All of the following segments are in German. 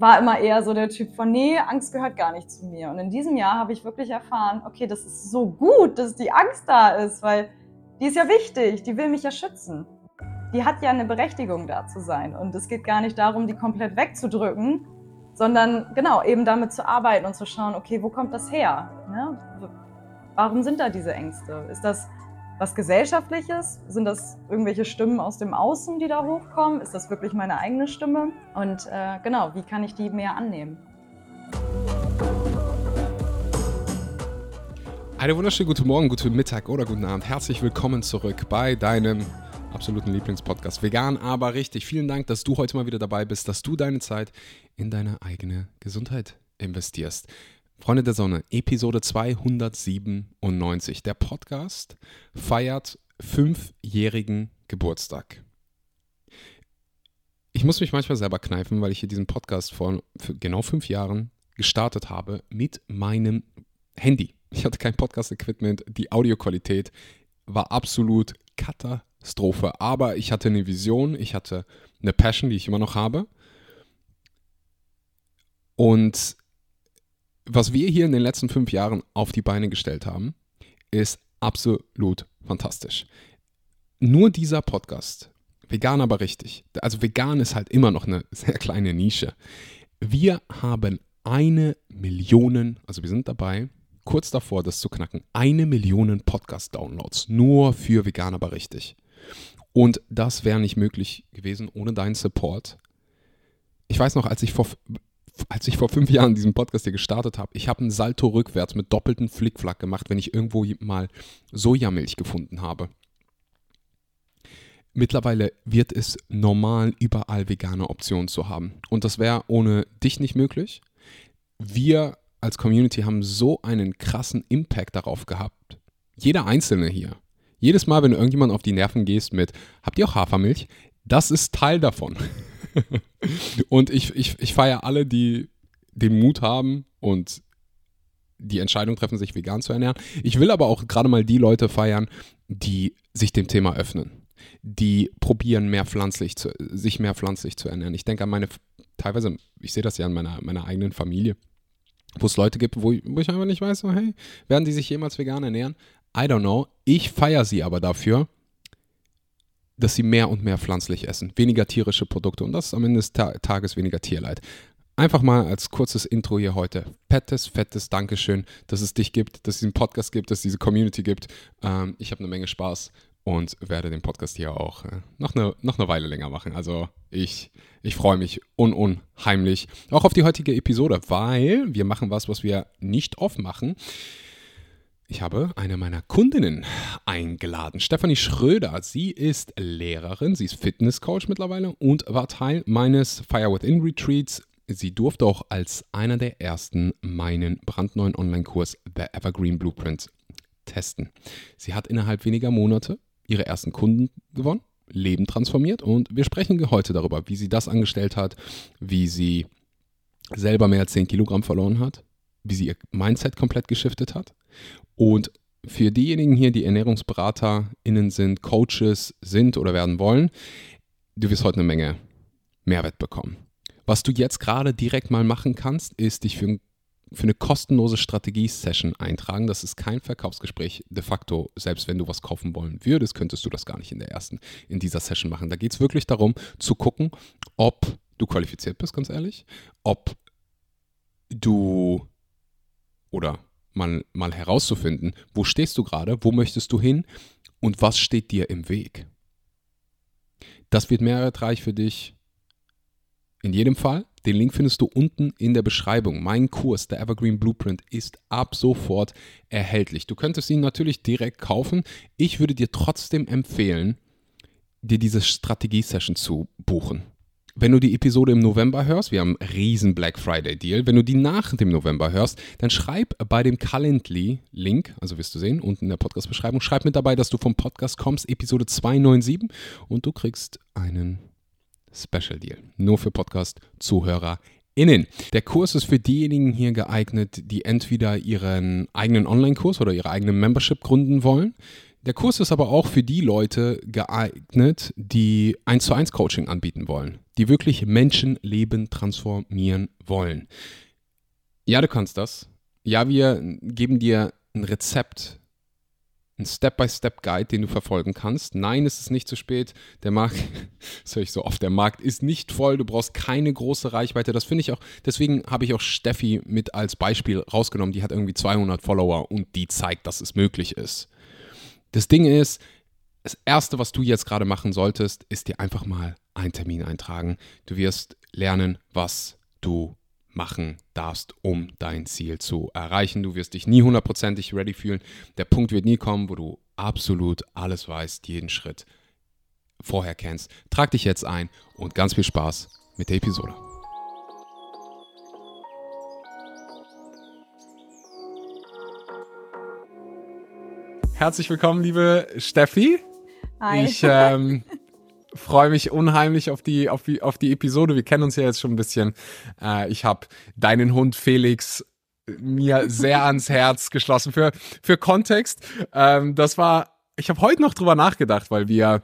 war immer eher so der Typ von, nee, Angst gehört gar nicht zu mir. Und in diesem Jahr habe ich wirklich erfahren, okay, das ist so gut, dass die Angst da ist, weil die ist ja wichtig, die will mich ja schützen. Die hat ja eine Berechtigung da zu sein. Und es geht gar nicht darum, die komplett wegzudrücken, sondern genau, eben damit zu arbeiten und zu schauen, okay, wo kommt das her? Ne? Warum sind da diese Ängste? Ist das was Gesellschaftliches? Sind das irgendwelche Stimmen aus dem Außen, die da hochkommen? Ist das wirklich meine eigene Stimme? Und äh, genau, wie kann ich die mehr annehmen? Einen wunderschönen guten Morgen, guten Mittag oder guten Abend. Herzlich willkommen zurück bei deinem absoluten Lieblingspodcast Vegan, aber richtig. Vielen Dank, dass du heute mal wieder dabei bist, dass du deine Zeit in deine eigene Gesundheit investierst. Freunde der Sonne, Episode 297. Der Podcast feiert fünfjährigen Geburtstag. Ich muss mich manchmal selber kneifen, weil ich hier diesen Podcast vor genau fünf Jahren gestartet habe mit meinem Handy. Ich hatte kein Podcast-Equipment, die Audioqualität war absolut Katastrophe. Aber ich hatte eine Vision, ich hatte eine Passion, die ich immer noch habe. Und was wir hier in den letzten fünf Jahren auf die Beine gestellt haben, ist absolut fantastisch. Nur dieser Podcast, vegan aber richtig, also vegan ist halt immer noch eine sehr kleine Nische. Wir haben eine Million, also wir sind dabei, kurz davor, das zu knacken, eine Million Podcast-Downloads, nur für vegan aber richtig. Und das wäre nicht möglich gewesen ohne deinen Support. Ich weiß noch, als ich vor als ich vor fünf Jahren diesen Podcast hier gestartet habe, ich habe einen Salto rückwärts mit doppeltem Flickflack gemacht, wenn ich irgendwo mal Sojamilch gefunden habe. Mittlerweile wird es normal, überall vegane Optionen zu haben. Und das wäre ohne dich nicht möglich. Wir als Community haben so einen krassen Impact darauf gehabt. Jeder Einzelne hier. Jedes Mal, wenn du irgendjemand auf die Nerven gehst mit, habt ihr auch Hafermilch? Das ist Teil davon. Und ich, ich, ich feiere alle, die den Mut haben und die Entscheidung treffen, sich vegan zu ernähren. Ich will aber auch gerade mal die Leute feiern, die sich dem Thema öffnen, die probieren, mehr pflanzlich zu, sich mehr pflanzlich zu ernähren. Ich denke an meine, teilweise, ich sehe das ja in meiner, meiner eigenen Familie, wo es Leute gibt, wo ich, wo ich einfach nicht weiß, so, hey, werden die sich jemals vegan ernähren? I don't know. Ich feiere sie aber dafür, dass sie mehr und mehr pflanzlich essen, weniger tierische Produkte und das ist am Ende des Ta Tages weniger Tierleid. Einfach mal als kurzes Intro hier heute. Fettes, fettes Dankeschön, dass es dich gibt, dass es diesen Podcast gibt, dass es diese Community gibt. Ähm, ich habe eine Menge Spaß und werde den Podcast hier auch äh, noch, eine, noch eine Weile länger machen. Also ich, ich freue mich un unheimlich auch auf die heutige Episode, weil wir machen was, was wir nicht oft machen. Ich habe eine meiner Kundinnen eingeladen, Stefanie Schröder. Sie ist Lehrerin, sie ist Fitnesscoach mittlerweile und war Teil meines Fire Within Retreats. Sie durfte auch als einer der ersten meinen brandneuen Online-Kurs The Evergreen Blueprint testen. Sie hat innerhalb weniger Monate ihre ersten Kunden gewonnen, Leben transformiert und wir sprechen heute darüber, wie sie das angestellt hat, wie sie selber mehr als 10 Kilogramm verloren hat, wie sie ihr Mindset komplett geschiftet hat und für diejenigen hier, die ErnährungsberaterInnen sind, Coaches sind oder werden wollen, du wirst heute eine Menge Mehrwert bekommen. Was du jetzt gerade direkt mal machen kannst, ist dich für, für eine kostenlose Strategie-Session eintragen. Das ist kein Verkaufsgespräch. De facto, selbst wenn du was kaufen wollen würdest, könntest du das gar nicht in der ersten, in dieser Session machen. Da geht es wirklich darum, zu gucken, ob du qualifiziert bist, ganz ehrlich, ob du oder mal, mal herauszufinden, wo stehst du gerade, wo möchtest du hin und was steht dir im Weg. Das wird mehrwertreich für dich. In jedem Fall, den Link findest du unten in der Beschreibung. Mein Kurs, der Evergreen Blueprint, ist ab sofort erhältlich. Du könntest ihn natürlich direkt kaufen. Ich würde dir trotzdem empfehlen, dir diese Strategie-Session zu buchen wenn du die Episode im November hörst, wir haben einen riesen Black Friday Deal, wenn du die nach dem November hörst, dann schreib bei dem Calendly-Link, also wirst du sehen, unten in der Podcast-Beschreibung, schreib mit dabei, dass du vom Podcast kommst, Episode 297 und du kriegst einen Special Deal. Nur für Podcast-ZuhörerInnen. Der Kurs ist für diejenigen hier geeignet, die entweder ihren eigenen Online-Kurs oder ihre eigene Membership gründen wollen, Der Kurs ist aber auch für die Leute geeignet, die 1 zu 1 Coaching anbieten wollen, die wirklich Menschenleben transformieren wollen. Ja, du kannst das. Ja, wir geben dir ein Rezept, ein Step-by-Step-Guide, den du verfolgen kannst. Nein, es ist nicht zu spät. Der Markt, das höre ich so oft, der Markt ist nicht voll. Du brauchst keine große Reichweite. Das finde ich auch, deswegen habe ich auch Steffi mit als Beispiel rausgenommen. Die hat irgendwie 200 Follower und die zeigt, dass es möglich ist. Das Ding ist, das Erste, was du jetzt gerade machen solltest, ist dir einfach mal einen Termin eintragen. Du wirst lernen, was du machen darfst, um dein Ziel zu erreichen. Du wirst dich nie hundertprozentig ready fühlen. Der Punkt wird nie kommen, wo du absolut alles weißt, jeden Schritt vorher kennst. Trag dich jetzt ein und ganz viel Spaß mit der Episode. Herzlich willkommen, liebe Steffi. Hi. Ich ähm, freue mich unheimlich auf die, auf, die, auf die Episode. Wir kennen uns ja jetzt schon ein bisschen. Äh, ich habe deinen Hund Felix mir sehr ans Herz geschlossen. Für, für Kontext, ähm, das war, ich habe heute noch drüber nachgedacht, weil wir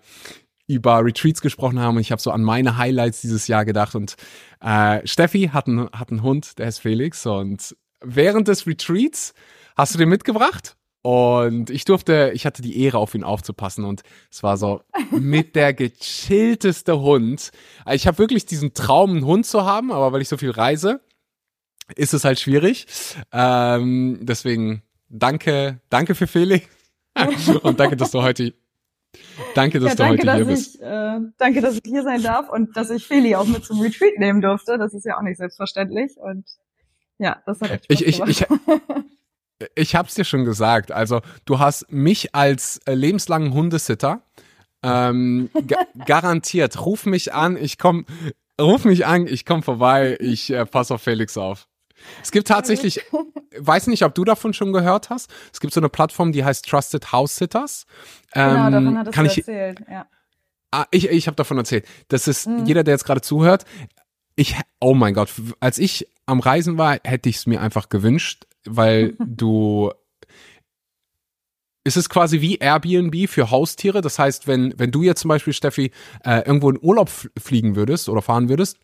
über Retreats gesprochen haben und ich habe so an meine Highlights dieses Jahr gedacht und äh, Steffi hat einen, hat einen Hund, der ist Felix und während des Retreats hast du den mitgebracht und ich durfte, ich hatte die Ehre, auf ihn aufzupassen und es war so mit der gechillteste Hund. Ich habe wirklich diesen Traum, einen Hund zu haben, aber weil ich so viel reise, ist es halt schwierig. Ähm, deswegen danke, danke für Felix und danke, dass du heute Danke, dass ja, danke, du heute hier bist. Ich, äh, danke, dass ich hier sein darf und dass ich Feli auch mit zum Retreat nehmen durfte. Das ist ja auch nicht selbstverständlich. Und ja, das hat echt Spaß ich, ich, ich, ich hab's dir schon gesagt. Also, du hast mich als äh, lebenslangen Hundesitter ähm, ga garantiert. Ruf mich an, ich komm, ruf mich an, ich komm vorbei, ich äh, pass auf Felix auf. Es gibt tatsächlich, weiß nicht, ob du davon schon gehört hast. Es gibt so eine Plattform, die heißt Trusted House Sitters. Ähm, genau, davon hattest kann du ich, erzählt, ja. Ah, ich ich habe davon erzählt. Das ist mhm. jeder, der jetzt gerade zuhört. Ich, oh mein Gott, als ich am Reisen war, hätte ich es mir einfach gewünscht, weil du es ist quasi wie Airbnb für Haustiere. Das heißt, wenn, wenn du jetzt zum Beispiel, Steffi, äh, irgendwo in Urlaub fliegen würdest oder fahren würdest,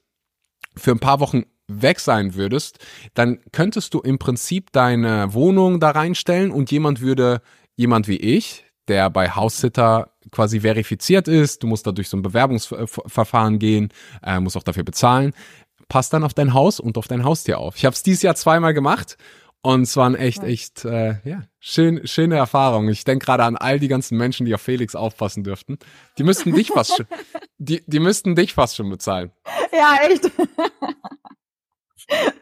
für ein paar Wochen weg sein würdest, dann könntest du im Prinzip deine Wohnung da reinstellen und jemand würde, jemand wie ich, der bei Haussitter quasi verifiziert ist, du musst da durch so ein Bewerbungsverfahren gehen, äh, musst auch dafür bezahlen, passt dann auf dein Haus und auf dein Haustier auf. Ich habe es dieses Jahr zweimal gemacht und es waren echt, echt, äh, ja, schön, schöne Erfahrungen. Ich denke gerade an all die ganzen Menschen, die auf Felix aufpassen dürften. Die müssten dich fast schon, die, die müssten dich fast schon bezahlen. Ja, echt.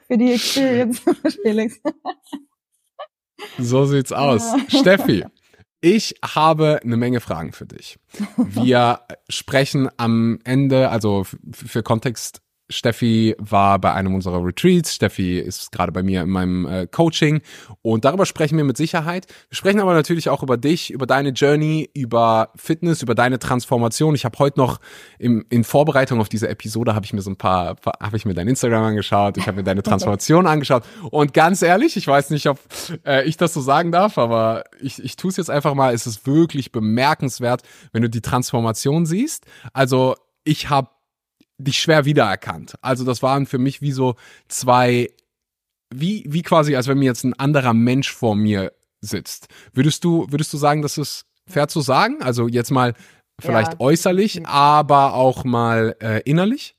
Für die Experience, Felix. So sieht's aus. Steffi, ich habe eine Menge Fragen für dich. Wir sprechen am Ende, also für Kontext, Steffi war bei einem unserer Retreats. Steffi ist gerade bei mir in meinem äh, Coaching und darüber sprechen wir mit Sicherheit. Wir sprechen aber natürlich auch über dich, über deine Journey, über Fitness, über deine Transformation. Ich habe heute noch im, in Vorbereitung auf diese Episode habe ich mir so ein paar, habe ich mir dein Instagram angeschaut, ich habe mir deine Transformation angeschaut und ganz ehrlich, ich weiß nicht, ob äh, ich das so sagen darf, aber ich, ich tue es jetzt einfach mal. Es ist wirklich bemerkenswert, wenn du die Transformation siehst. Also ich habe dich schwer wiedererkannt. Also das waren für mich wie so zwei, wie, wie quasi, als wenn mir jetzt ein anderer Mensch vor mir sitzt. Würdest du, würdest du sagen, das ist fair zu sagen? Also jetzt mal vielleicht ja. äußerlich, aber auch mal äh, innerlich?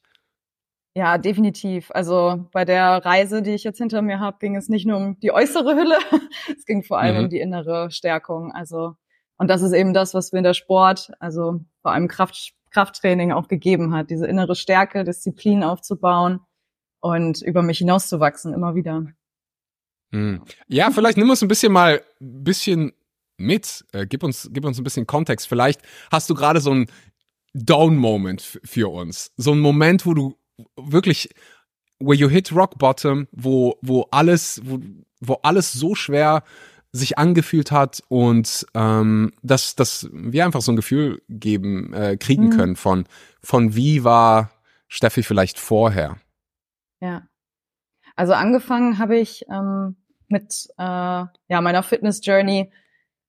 Ja, definitiv. Also bei der Reise, die ich jetzt hinter mir habe, ging es nicht nur um die äußere Hülle, es ging vor allem mhm. um die innere Stärkung. Also und das ist eben das, was wir in der Sport, also vor allem Kraft, Krafttraining auch gegeben hat, diese innere Stärke, Disziplin aufzubauen und über mich hinauszuwachsen, immer wieder. Hm. Ja, vielleicht nimm uns ein bisschen mal ein bisschen mit. Äh, gib, uns, gib uns ein bisschen Kontext. Vielleicht hast du gerade so einen Down-Moment für uns. So einen Moment, wo du wirklich, where you hit rock bottom, wo, wo alles, wo, wo alles so schwer sich angefühlt hat und ähm, dass, dass wir einfach so ein Gefühl geben, äh, kriegen mhm. können von, von wie war Steffi vielleicht vorher. Ja. Also angefangen habe ich ähm, mit äh, ja, meiner Fitness-Journey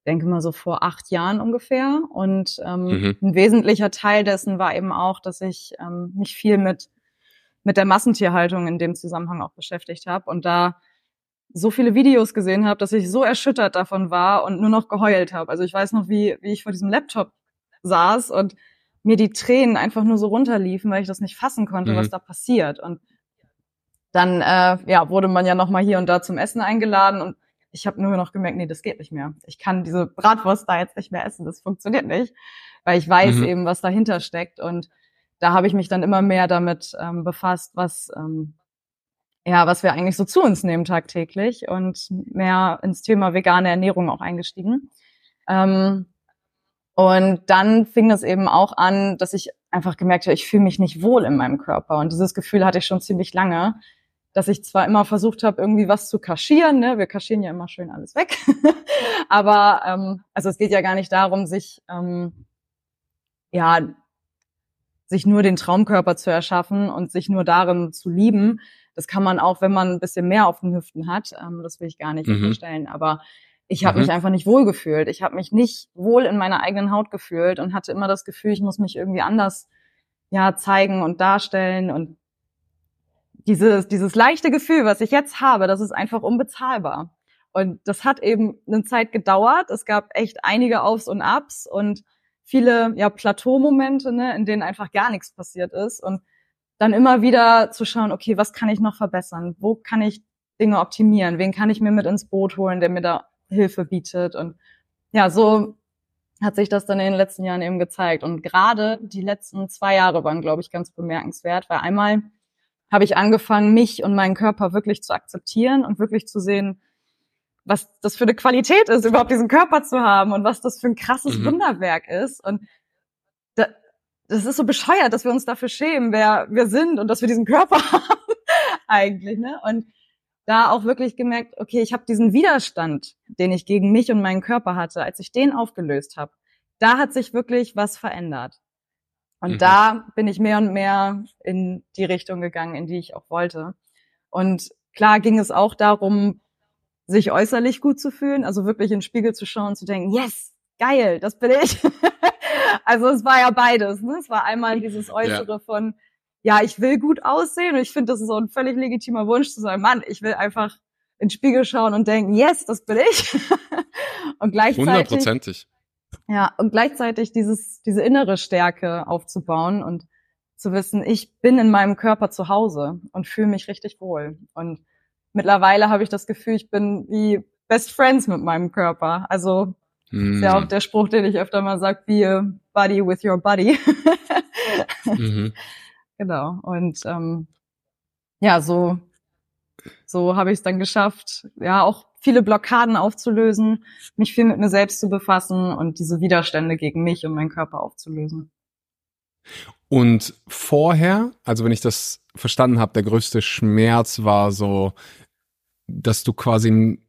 denke mal so vor acht Jahren ungefähr. Und ähm, mhm. ein wesentlicher Teil dessen war eben auch, dass ich ähm, mich viel mit mit der Massentierhaltung in dem Zusammenhang auch beschäftigt habe und da so viele Videos gesehen habe, dass ich so erschüttert davon war und nur noch geheult habe. Also ich weiß noch, wie, wie ich vor diesem Laptop saß und mir die Tränen einfach nur so runterliefen, weil ich das nicht fassen konnte, mhm. was da passiert. Und dann äh, ja, wurde man ja noch mal hier und da zum Essen eingeladen und ich habe nur noch gemerkt, nee, das geht nicht mehr. Ich kann diese Bratwurst da jetzt nicht mehr essen, das funktioniert nicht, weil ich weiß mhm. eben, was dahinter steckt und da habe ich mich dann immer mehr damit ähm, befasst, was ähm, ja, was wir eigentlich so zu uns nehmen tagtäglich und mehr ins Thema vegane Ernährung auch eingestiegen. Ähm, und dann fing es eben auch an, dass ich einfach gemerkt habe, ich fühle mich nicht wohl in meinem Körper. Und dieses Gefühl hatte ich schon ziemlich lange, dass ich zwar immer versucht habe, irgendwie was zu kaschieren, ne? wir kaschieren ja immer schön alles weg, aber ähm, also es geht ja gar nicht darum, sich ähm, ja sich nur den Traumkörper zu erschaffen und sich nur darin zu lieben. Das kann man auch, wenn man ein bisschen mehr auf den Hüften hat. Ähm, das will ich gar nicht mhm. unterstellen. Aber ich habe mhm. mich einfach nicht wohl gefühlt. Ich habe mich nicht wohl in meiner eigenen Haut gefühlt und hatte immer das Gefühl, ich muss mich irgendwie anders ja zeigen und darstellen und dieses dieses leichte Gefühl, was ich jetzt habe, das ist einfach unbezahlbar. Und das hat eben eine Zeit gedauert. Es gab echt einige Aufs und Abs und viele ja Plateaumomente, ne, in denen einfach gar nichts passiert ist und dann immer wieder zu schauen, okay, was kann ich noch verbessern? Wo kann ich Dinge optimieren? Wen kann ich mir mit ins Boot holen, der mir da Hilfe bietet? Und ja, so hat sich das dann in den letzten Jahren eben gezeigt. Und gerade die letzten zwei Jahre waren, glaube ich, ganz bemerkenswert, weil einmal habe ich angefangen, mich und meinen Körper wirklich zu akzeptieren und wirklich zu sehen, was das für eine Qualität ist, überhaupt diesen Körper zu haben und was das für ein krasses mhm. Wunderwerk ist. Und da, das ist so bescheuert, dass wir uns dafür schämen, wer wir sind und dass wir diesen Körper haben eigentlich. Ne? Und da auch wirklich gemerkt, okay, ich habe diesen Widerstand, den ich gegen mich und meinen Körper hatte, als ich den aufgelöst habe, da hat sich wirklich was verändert. Und mhm. da bin ich mehr und mehr in die Richtung gegangen, in die ich auch wollte. Und klar ging es auch darum, sich äußerlich gut zu fühlen, also wirklich in den Spiegel zu schauen und zu denken, yes, geil, das bin ich. also es war ja beides. Ne? Es war einmal dieses Äußere ja. von, ja, ich will gut aussehen und ich finde, das ist so ein völlig legitimer Wunsch zu sagen, Mann, ich will einfach in den Spiegel schauen und denken, yes, das bin ich. und gleichzeitig. Hundertprozentig. Ja, und gleichzeitig dieses, diese innere Stärke aufzubauen und zu wissen, ich bin in meinem Körper zu Hause und fühle mich richtig wohl. Und mittlerweile habe ich das Gefühl, ich bin wie Best Friends mit meinem Körper. Also mm. ist ja auch der Spruch, den ich öfter mal sage, be a buddy with your body. mhm. Genau. Und ähm, ja, so, so habe ich es dann geschafft, ja, auch viele Blockaden aufzulösen, mich viel mit mir selbst zu befassen und diese Widerstände gegen mich und meinen Körper aufzulösen. Und vorher, also wenn ich das verstanden habe, der größte Schmerz war so, dass du quasi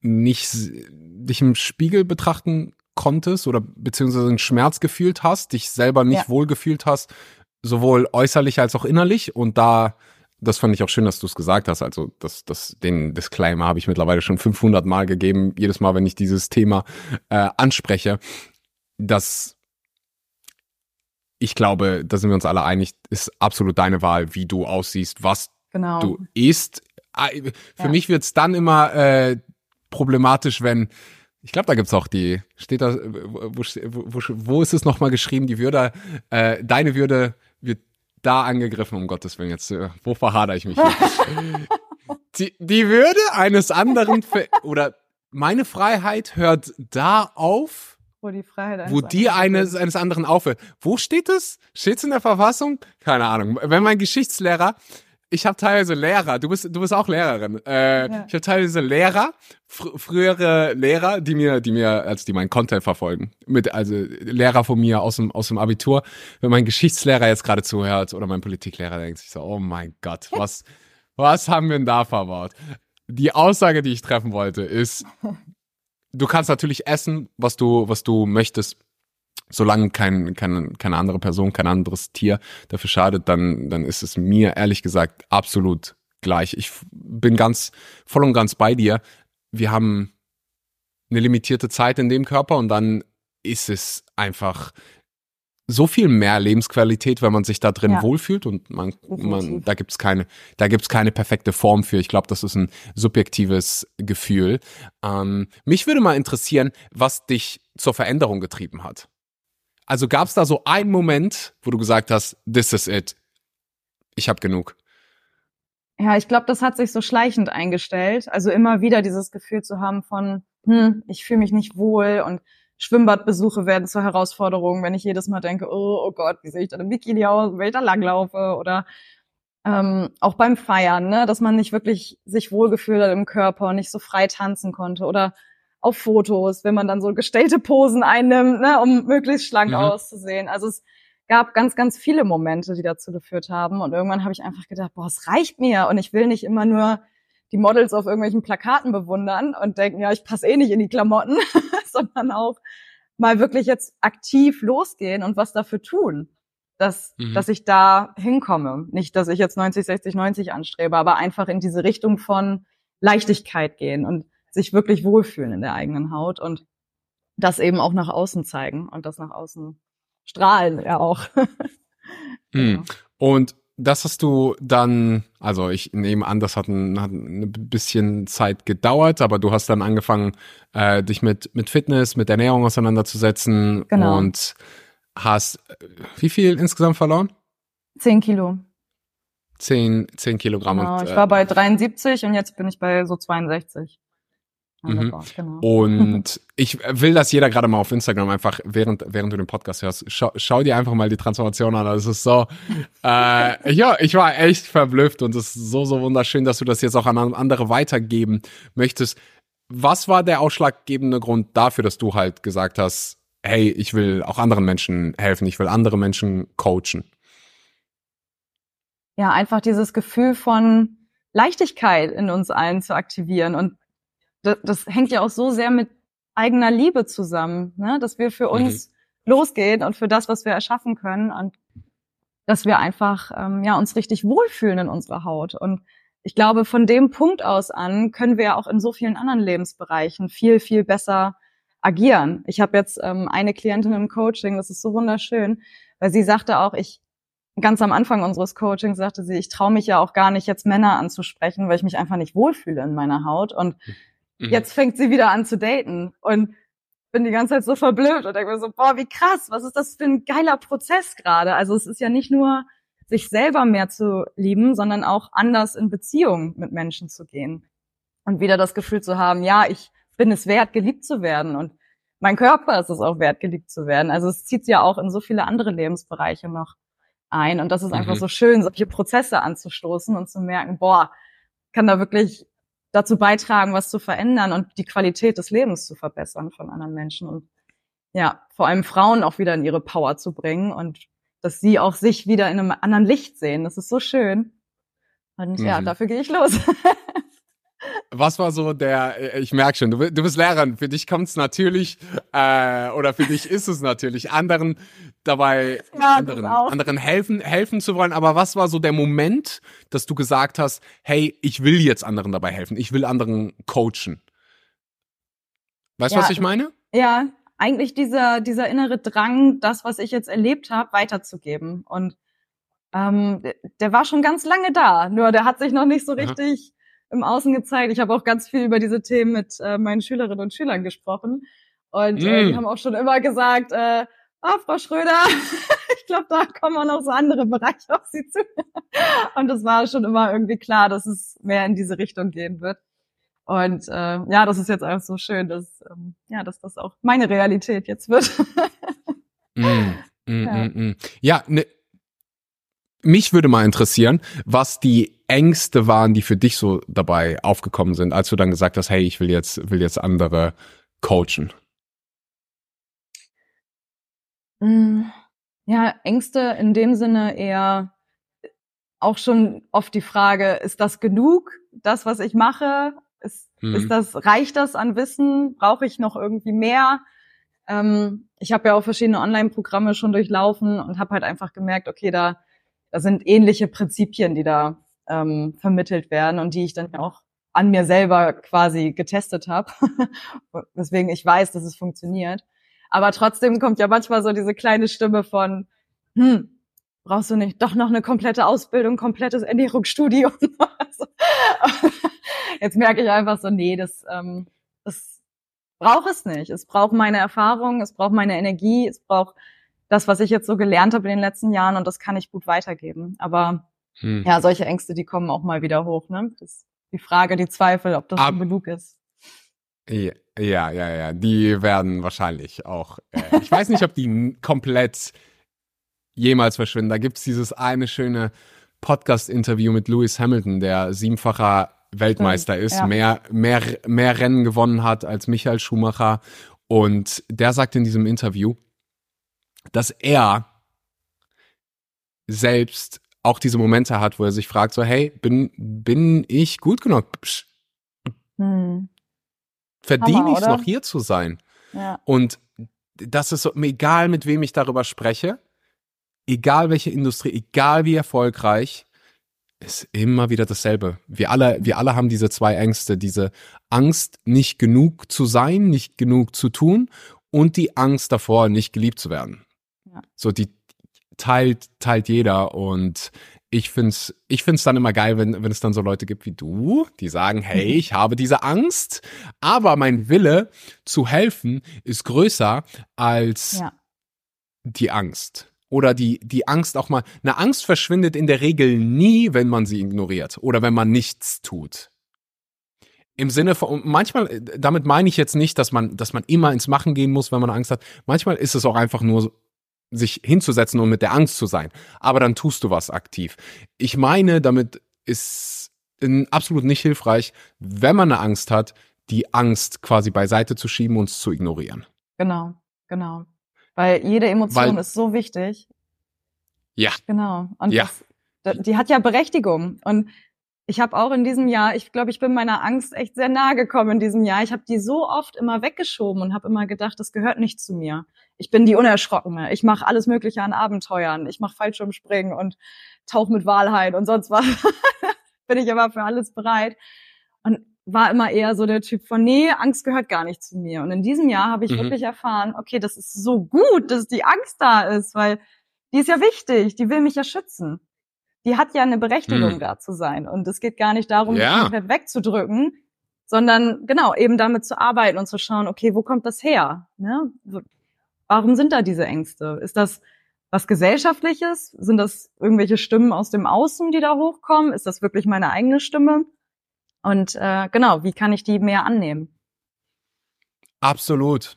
nicht dich im Spiegel betrachten konntest oder beziehungsweise einen Schmerz gefühlt hast, dich selber nicht ja. wohl gefühlt hast, sowohl äußerlich als auch innerlich und da das fand ich auch schön, dass du es gesagt hast. Also das, das, den Disclaimer habe ich mittlerweile schon 500 Mal gegeben. Jedes Mal, wenn ich dieses Thema äh, anspreche, dass ich glaube, da sind wir uns alle einig, ist absolut deine Wahl, wie du aussiehst, was genau. du isst. Für ja. mich wird's dann immer äh, problematisch, wenn ich glaube, da gibt's auch die, steht da, wo, wo, wo ist es nochmal geschrieben, die Würde, äh, deine Würde wird da angegriffen, um Gottes Willen, jetzt, äh, wo verhader ich mich hier? die, die Würde eines anderen, oder meine Freiheit hört da auf, wo die Freiheit wo die eines, eines anderen aufhört. Wo steht es? Steht's in der Verfassung? Keine Ahnung. Wenn mein Geschichtslehrer ich habe teilweise Lehrer, du bist, du bist auch Lehrerin. Äh, ja. Ich habe teilweise Lehrer, fr frühere Lehrer, die mir, die mir, als die meinen Content verfolgen. Mit, also Lehrer von mir aus dem, aus dem Abitur. Wenn mein Geschichtslehrer jetzt gerade zuhört oder mein Politiklehrer denkt sich so, oh mein Gott, was, was haben wir denn da verbaut? Die Aussage, die ich treffen wollte, ist, du kannst natürlich essen, was du, was du möchtest solange kein, kein, keine andere Person, kein anderes Tier dafür schadet, dann, dann ist es mir ehrlich gesagt absolut gleich. Ich bin ganz voll und ganz bei dir. Wir haben eine limitierte Zeit in dem Körper und dann ist es einfach so viel mehr Lebensqualität, wenn man sich da drin ja. wohlfühlt und man, man da gibt's keine, da gibt's keine perfekte Form für. Ich glaube, das ist ein subjektives Gefühl. Ähm, mich würde mal interessieren, was dich zur Veränderung getrieben hat. Also gab's da so einen Moment, wo du gesagt hast, this is it. Ich habe genug. Ja, ich glaube, das hat sich so schleichend eingestellt. Also immer wieder dieses Gefühl zu haben von, hm, ich fühle mich nicht wohl und Schwimmbadbesuche werden zur Herausforderung, wenn ich jedes Mal denke, oh, oh Gott, wie sehe ich da im Bikini aus, wenn ich da langlaufe oder ähm, auch beim Feiern, ne, dass man nicht wirklich sich wohlgefühlt hat im Körper und nicht so frei tanzen konnte oder auf Fotos, wenn man dann so gestellte Posen einnimmt, ne, um möglichst schlank mhm. auszusehen. Also es gab ganz, ganz viele Momente, die dazu geführt haben und irgendwann habe ich einfach gedacht, boah, es reicht mir und ich will nicht immer nur die Models auf irgendwelchen Plakaten bewundern und denken, ja, ich passe eh nicht in die Klamotten, sondern auch mal wirklich jetzt aktiv losgehen und was dafür tun, dass, mhm. dass ich da hinkomme. Nicht, dass ich jetzt 90, 60, 90 anstrebe, aber einfach in diese Richtung von Leichtigkeit gehen und sich wirklich wohlfühlen in der eigenen Haut und das eben auch nach außen zeigen und das nach außen strahlen ja auch. mhm. Und das hast du dann, also ich nehme an, das hat ein, hat ein bisschen Zeit gedauert, aber du hast dann angefangen, äh, dich mit, mit Fitness, mit Ernährung auseinanderzusetzen genau. und hast wie viel insgesamt verloren? Zehn Kilo. Zehn, zehn Kilogramm. Genau, und, ich war bei 73 und jetzt bin ich bei so 62. Mhm. Genau. Und ich will, dass jeder gerade mal auf Instagram einfach, während, während du den Podcast hörst, schau, schau dir einfach mal die Transformation an. Das ist so, äh, ja, ich war echt verblüfft und es ist so, so wunderschön, dass du das jetzt auch an andere weitergeben möchtest. Was war der ausschlaggebende Grund dafür, dass du halt gesagt hast, hey, ich will auch anderen Menschen helfen, ich will andere Menschen coachen? Ja, einfach dieses Gefühl von Leichtigkeit in uns allen zu aktivieren und das, das hängt ja auch so sehr mit eigener Liebe zusammen, ne? dass wir für mhm. uns mhm. losgehen und für das, was wir erschaffen können und dass wir einfach ähm, ja uns richtig wohlfühlen in unserer Haut und ich glaube, von dem Punkt aus an können wir ja auch in so vielen anderen Lebensbereichen viel, viel besser agieren. Ich habe jetzt ähm, eine Klientin im Coaching, das ist so wunderschön, weil sie sagte auch, ich ganz am Anfang unseres Coachings sagte sie, ich traue mich ja auch gar nicht jetzt Männer anzusprechen, weil ich mich einfach nicht wohlfühle in meiner Haut und mhm. Jetzt fängt sie wieder an zu daten und bin die ganze Zeit so verblüfft und denke mir so, boah, wie krass, was ist das für ein geiler Prozess gerade? Also es ist ja nicht nur sich selber mehr zu lieben, sondern auch anders in Beziehung mit Menschen zu gehen und wieder das Gefühl zu haben, ja, ich bin es wert, geliebt zu werden und mein Körper ist es auch wert, geliebt zu werden. Also es zieht ja auch in so viele andere Lebensbereiche noch ein und das ist mhm. einfach so schön, solche Prozesse anzustoßen und zu merken, boah, kann da wirklich dazu beitragen, was zu verändern und die Qualität des Lebens zu verbessern von anderen Menschen und ja, vor allem Frauen auch wieder in ihre Power zu bringen und dass sie auch sich wieder in einem anderen Licht sehen. Das ist so schön. Und mhm. ja, dafür gehe ich los. was war so der, äh, ich merke schon, du, du bist Lehrerin, für dich kommt es natürlich, äh, oder für dich ist es natürlich, anderen dabei, ja, anderen, anderen helfen, helfen zu wollen. Aber was war so der Moment, dass du gesagt hast, hey, ich will jetzt anderen dabei helfen, ich will anderen coachen? Weißt du, ja, was ich meine? Ja, eigentlich dieser, dieser innere Drang, das, was ich jetzt erlebt habe, weiterzugeben. Und ähm, der war schon ganz lange da, nur der hat sich noch nicht so richtig im Außen gezeigt. Ich habe auch ganz viel über diese Themen mit äh, meinen Schülerinnen und Schülern gesprochen. Und äh, die mm. haben auch schon immer gesagt, äh, ah, Frau Schröder, ich glaube, da kommen auch noch so andere Bereiche auf Sie zu. und das war schon immer irgendwie klar, dass es mehr in diese Richtung gehen wird. Und äh, ja, das ist jetzt einfach so schön, dass, ähm, ja, dass das auch meine Realität jetzt wird. mm, mm, ja, mm, mm. ja ne, mich würde mal interessieren, was die Ängste waren, die für dich so dabei aufgekommen sind, als du dann gesagt hast, hey, ich will jetzt, will jetzt andere coachen? Mm, ja, Ängste in dem Sinne eher auch schon oft die Frage, ist das genug, das, was ich mache? Ist, hm. ist das, reicht das an Wissen? Brauche ich noch irgendwie mehr? Ähm, ich habe ja auch verschiedene Online-Programme schon durchlaufen und habe halt einfach gemerkt, okay, da, da sind ähnliche Prinzipien, die da ähm, vermittelt werden und die ich dann auch an mir selber quasi getestet habe, weswegen ich weiß, dass es funktioniert. Aber trotzdem kommt ja manchmal so diese kleine Stimme von, hm, brauchst du nicht doch noch eine komplette Ausbildung, komplettes Ernährungsstudium? Jetzt merke ich einfach so, nee, das, ähm, das braucht es nicht. Es braucht meine Erfahrung, es braucht meine Energie, es braucht das, was ich jetzt so gelernt habe in den letzten Jahren und das kann ich gut weitergeben. Aber hm. ja, solche Ängste, die kommen auch mal wieder hoch. Ne? Die Frage, die Zweifel, ob das Ab schon genug ist. Ja, ja, ja, ja, die werden wahrscheinlich auch. Äh, ich weiß nicht, ob die komplett jemals verschwinden. Da gibt's dieses eine schöne Podcast-Interview mit Lewis Hamilton, der siebenfacher Weltmeister ist, ja. mehr, mehr, mehr Rennen gewonnen hat als Michael Schumacher. Und der sagt in diesem Interview, dass er selbst auch diese Momente hat, wo er sich fragt, so, hey, bin, bin ich gut genug? Hm. Verdiene ich es noch hier zu sein? Ja. Und das ist so, egal mit wem ich darüber spreche, egal welche Industrie, egal wie erfolgreich, ist immer wieder dasselbe. Wir alle, wir alle haben diese zwei Ängste, diese Angst, nicht genug zu sein, nicht genug zu tun und die Angst davor, nicht geliebt zu werden. Ja. So, die teilt, teilt jeder und ich find's, ich find's dann immer geil, wenn, wenn es dann so Leute gibt wie du, die sagen, hey, ich habe diese Angst, aber mein Wille zu helfen ist größer als ja. die Angst oder die, die Angst auch mal. Eine Angst verschwindet in der Regel nie, wenn man sie ignoriert oder wenn man nichts tut. Im Sinne von, manchmal, damit meine ich jetzt nicht, dass man, dass man immer ins Machen gehen muss, wenn man Angst hat. Manchmal ist es auch einfach nur, sich hinzusetzen und mit der Angst zu sein. Aber dann tust du was aktiv. Ich meine, damit ist absolut nicht hilfreich, wenn man eine Angst hat, die Angst quasi beiseite zu schieben und zu ignorieren. Genau, genau. Weil jede Emotion Weil, ist so wichtig. Ja. Genau. Und ja. Das, die hat ja Berechtigung. Und ich habe auch in diesem Jahr, ich glaube, ich bin meiner Angst echt sehr nahe gekommen in diesem Jahr. Ich habe die so oft immer weggeschoben und habe immer gedacht, das gehört nicht zu mir. Ich bin die Unerschrockene. Ich mache alles Mögliche an Abenteuern. Ich mache Fallschirmspringen und tauch mit Wahlheit und sonst was. bin ich aber für alles bereit. Und war immer eher so der Typ von, nee, Angst gehört gar nicht zu mir. Und in diesem Jahr habe ich mhm. wirklich erfahren, okay, das ist so gut, dass die Angst da ist, weil die ist ja wichtig, die will mich ja schützen. Die hat ja eine Berechtigung, mhm. da zu sein. Und es geht gar nicht darum, ja. die komplett wegzudrücken, sondern genau, eben damit zu arbeiten und zu schauen, okay, wo kommt das her? Ne? Warum sind da diese Ängste? Ist das was Gesellschaftliches? Sind das irgendwelche Stimmen aus dem Außen, die da hochkommen? Ist das wirklich meine eigene Stimme? Und äh, genau, wie kann ich die mehr annehmen? Absolut.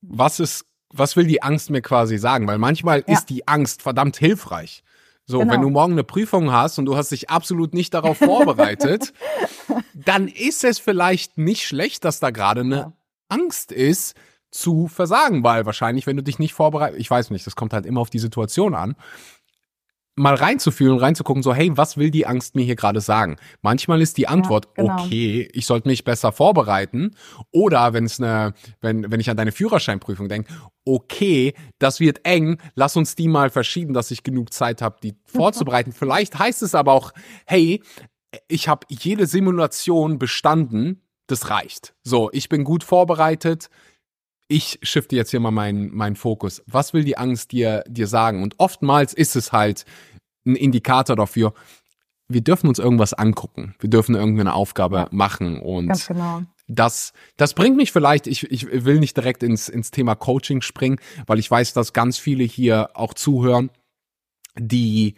Was ist, was will die Angst mir quasi sagen? Weil manchmal ja. ist die Angst verdammt hilfreich. So, genau. wenn du morgen eine Prüfung hast und du hast dich absolut nicht darauf vorbereitet, dann ist es vielleicht nicht schlecht, dass da gerade eine ja. Angst ist, zu versagen, weil wahrscheinlich, wenn du dich nicht vorbereitest, ich weiß nicht, das kommt halt immer auf die Situation an, mal reinzufühlen, reinzugucken, so, hey, was will die Angst mir hier gerade sagen? Manchmal ist die Antwort, ja, genau. okay, ich sollte mich besser vorbereiten. Oder wenn es eine, wenn, wenn ich an deine Führerscheinprüfung denke, okay, das wird eng, lass uns die mal verschieben, dass ich genug Zeit habe, die vorzubereiten. Vielleicht heißt es aber auch, hey, ich habe jede Simulation bestanden, das reicht. So, ich bin gut vorbereitet, ich shifte jetzt hier mal meinen mein Fokus. Was will die Angst dir, dir sagen? Und oftmals ist es halt ein Indikator dafür, wir dürfen uns irgendwas angucken. Wir dürfen irgendeine Aufgabe machen. Und Ganz genau. das, das bringt mich vielleicht, ich, ich will nicht direkt ins, ins Thema Coaching springen, weil ich weiß, dass ganz viele hier auch zuhören, die,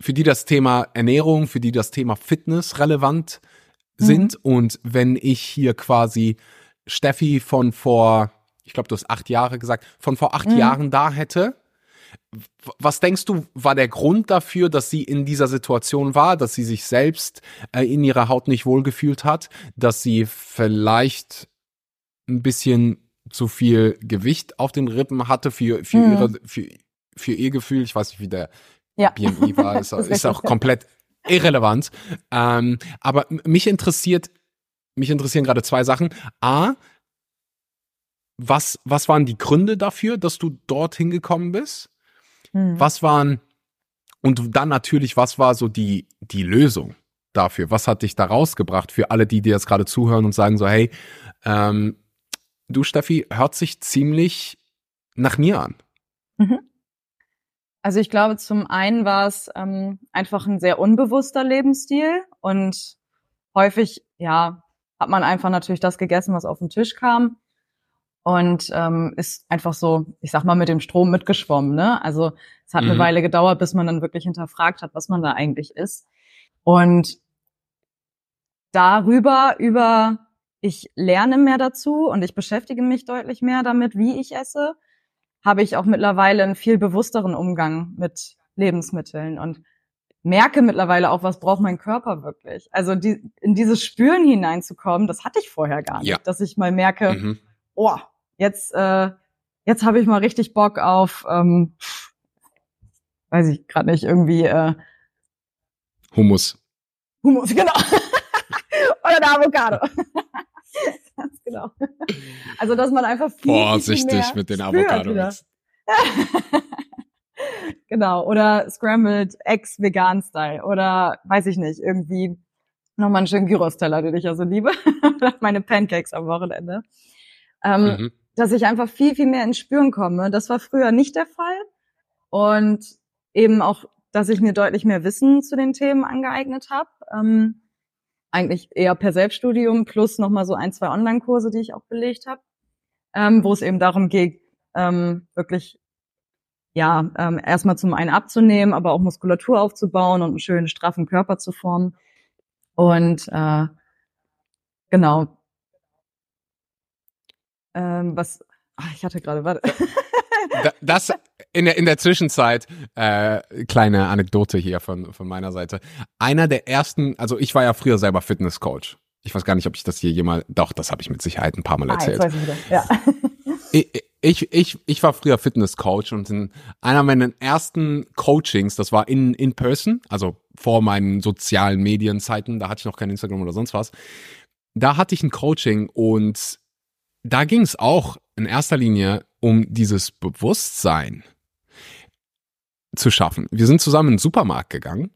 für die das Thema Ernährung, für die das Thema Fitness relevant sind. Mhm. Und wenn ich hier quasi Steffi von vor, ich glaube, du hast acht Jahre gesagt, von vor acht mhm. Jahren da hätte. Was denkst du, war der Grund dafür, dass sie in dieser Situation war, dass sie sich selbst äh, in ihrer Haut nicht wohlgefühlt hat, dass sie vielleicht ein bisschen zu viel Gewicht auf den Rippen hatte für, für, mhm. ihre, für, für ihr Gefühl? Ich weiß nicht, wie der ja. BMI war, ist, ist auch komplett irrelevant. Ähm, aber mich interessiert mich interessieren gerade zwei Sachen. A, was, was waren die Gründe dafür, dass du dorthin gekommen bist? Hm. Was waren, und dann natürlich, was war so die, die Lösung? dafür? Was hat dich da rausgebracht für alle, die dir jetzt gerade zuhören und sagen so, hey, ähm, du Steffi, hört sich ziemlich nach mir an. Mhm. Also ich glaube, zum einen war es ähm, einfach ein sehr unbewusster Lebensstil und häufig, ja, hat man einfach natürlich das gegessen, was auf den Tisch kam und ähm, ist einfach so, ich sag mal, mit dem Strom mitgeschwommen. Ne? Also es hat mhm. eine Weile gedauert, bis man dann wirklich hinterfragt hat, was man da eigentlich ist. Und darüber, über ich lerne mehr dazu und ich beschäftige mich deutlich mehr damit, wie ich esse, habe ich auch mittlerweile einen viel bewussteren Umgang mit Lebensmitteln und merke mittlerweile auch, was braucht mein Körper wirklich. Also die, in dieses Spüren hineinzukommen, das hatte ich vorher gar nicht, ja. dass ich mal merke, mhm. oh, jetzt, äh, jetzt habe ich mal richtig Bock auf, ähm, weiß ich gerade nicht, irgendwie äh, Hummus. Hummus, genau. Oder eine Avocado. Ganz genau. Also, dass man einfach viel, Vorsichtig viel mit den Avocados. genau. Oder Scrambled Eggs Vegan Style. Oder, weiß ich nicht, irgendwie nochmal einen schönen Gyros-Teller, den ich ja so liebe. Meine Pancakes am Wochenende. Ähm, mhm. Dass ich einfach viel, viel mehr ins Spüren komme. Das war früher nicht der Fall. Und eben auch, dass ich mir deutlich mehr Wissen zu den Themen angeeignet habe. Ähm, eigentlich eher per Selbststudium plus nochmal so ein, zwei Online-Kurse, die ich auch belegt habe, ähm, wo es eben darum geht, ähm, wirklich ja ähm, erstmal zum einen abzunehmen, aber auch Muskulatur aufzubauen und einen schönen straffen Körper zu formen. Und äh, genau. Ähm, was ach, ich hatte gerade, warte. Das in der, in der Zwischenzeit, äh, kleine Anekdote hier von, von meiner Seite. Einer der ersten, also ich war ja früher selber Fitnesscoach. Ich weiß gar nicht, ob ich das hier jemals, doch, das habe ich mit Sicherheit ein paar Mal ah, erzählt. Ah, ich, ja. Ich, ich, ich, war früher Fitnesscoach und in einer meiner ersten Coachings, das war in, in person, also vor meinen sozialen Medienzeiten, da hatte ich noch kein Instagram oder sonst was. Da hatte ich ein Coaching und da ging es auch in erster Linie um dieses Bewusstsein zu schaffen. Wir sind zusammen in den Supermarkt gegangen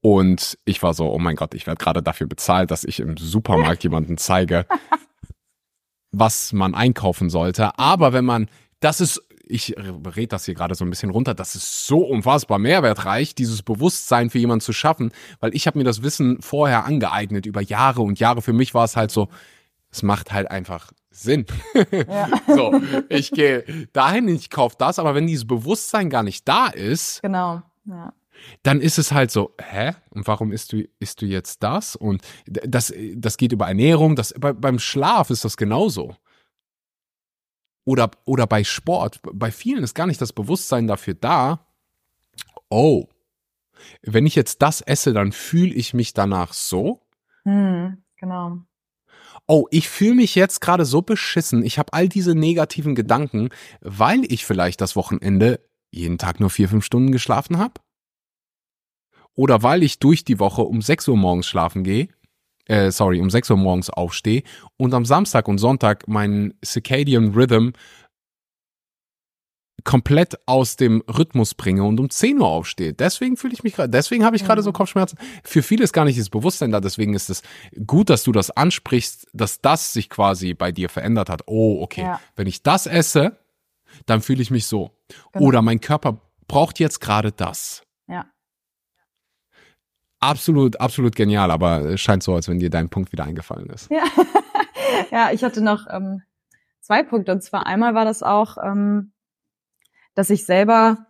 und ich war so, oh mein Gott, ich werde gerade dafür bezahlt, dass ich im Supermarkt jemanden zeige, was man einkaufen sollte. Aber wenn man, das ist, ich rede das hier gerade so ein bisschen runter, das ist so unfassbar mehrwertreich, dieses Bewusstsein für jemanden zu schaffen, weil ich habe mir das Wissen vorher angeeignet über Jahre und Jahre. Für mich war es halt so, es macht halt einfach Sinn. Ja. so, ich gehe dahin, ich kaufe das, aber wenn dieses Bewusstsein gar nicht da ist, genau, ja. Dann ist es halt so, hä? Und warum isst du, isst du jetzt das? Und das, das geht über Ernährung, das, bei, beim Schlaf ist das genauso. Oder, oder bei Sport. Bei vielen ist gar nicht das Bewusstsein dafür da, oh, wenn ich jetzt das esse, dann fühle ich mich danach so. Hm, genau oh, ich fühle mich jetzt gerade so beschissen, ich habe all diese negativen Gedanken, weil ich vielleicht das Wochenende jeden Tag nur vier, fünf Stunden geschlafen habe? Oder weil ich durch die Woche um 6 Uhr morgens schlafen gehe, äh, sorry, um 6 Uhr morgens aufstehe und am Samstag und Sonntag meinen Circadian Rhythm komplett aus dem Rhythmus bringe und um 10 Uhr aufstehe. Deswegen fühle ich mich gerade, deswegen habe ich gerade so mhm. Kopfschmerzen. Für viele ist gar nicht das Bewusstsein da, deswegen ist es gut, dass du das ansprichst, dass das sich quasi bei dir verändert hat. Oh, okay. Ja. Wenn ich das esse, dann fühle ich mich so. Genau. Oder mein Körper braucht jetzt gerade das. Absolut, absolut genial, aber es scheint so, als wenn dir dein Punkt wieder eingefallen ist. Ja, ja ich hatte noch ähm, zwei Punkte. Und zwar einmal war das auch, ähm, dass ich selber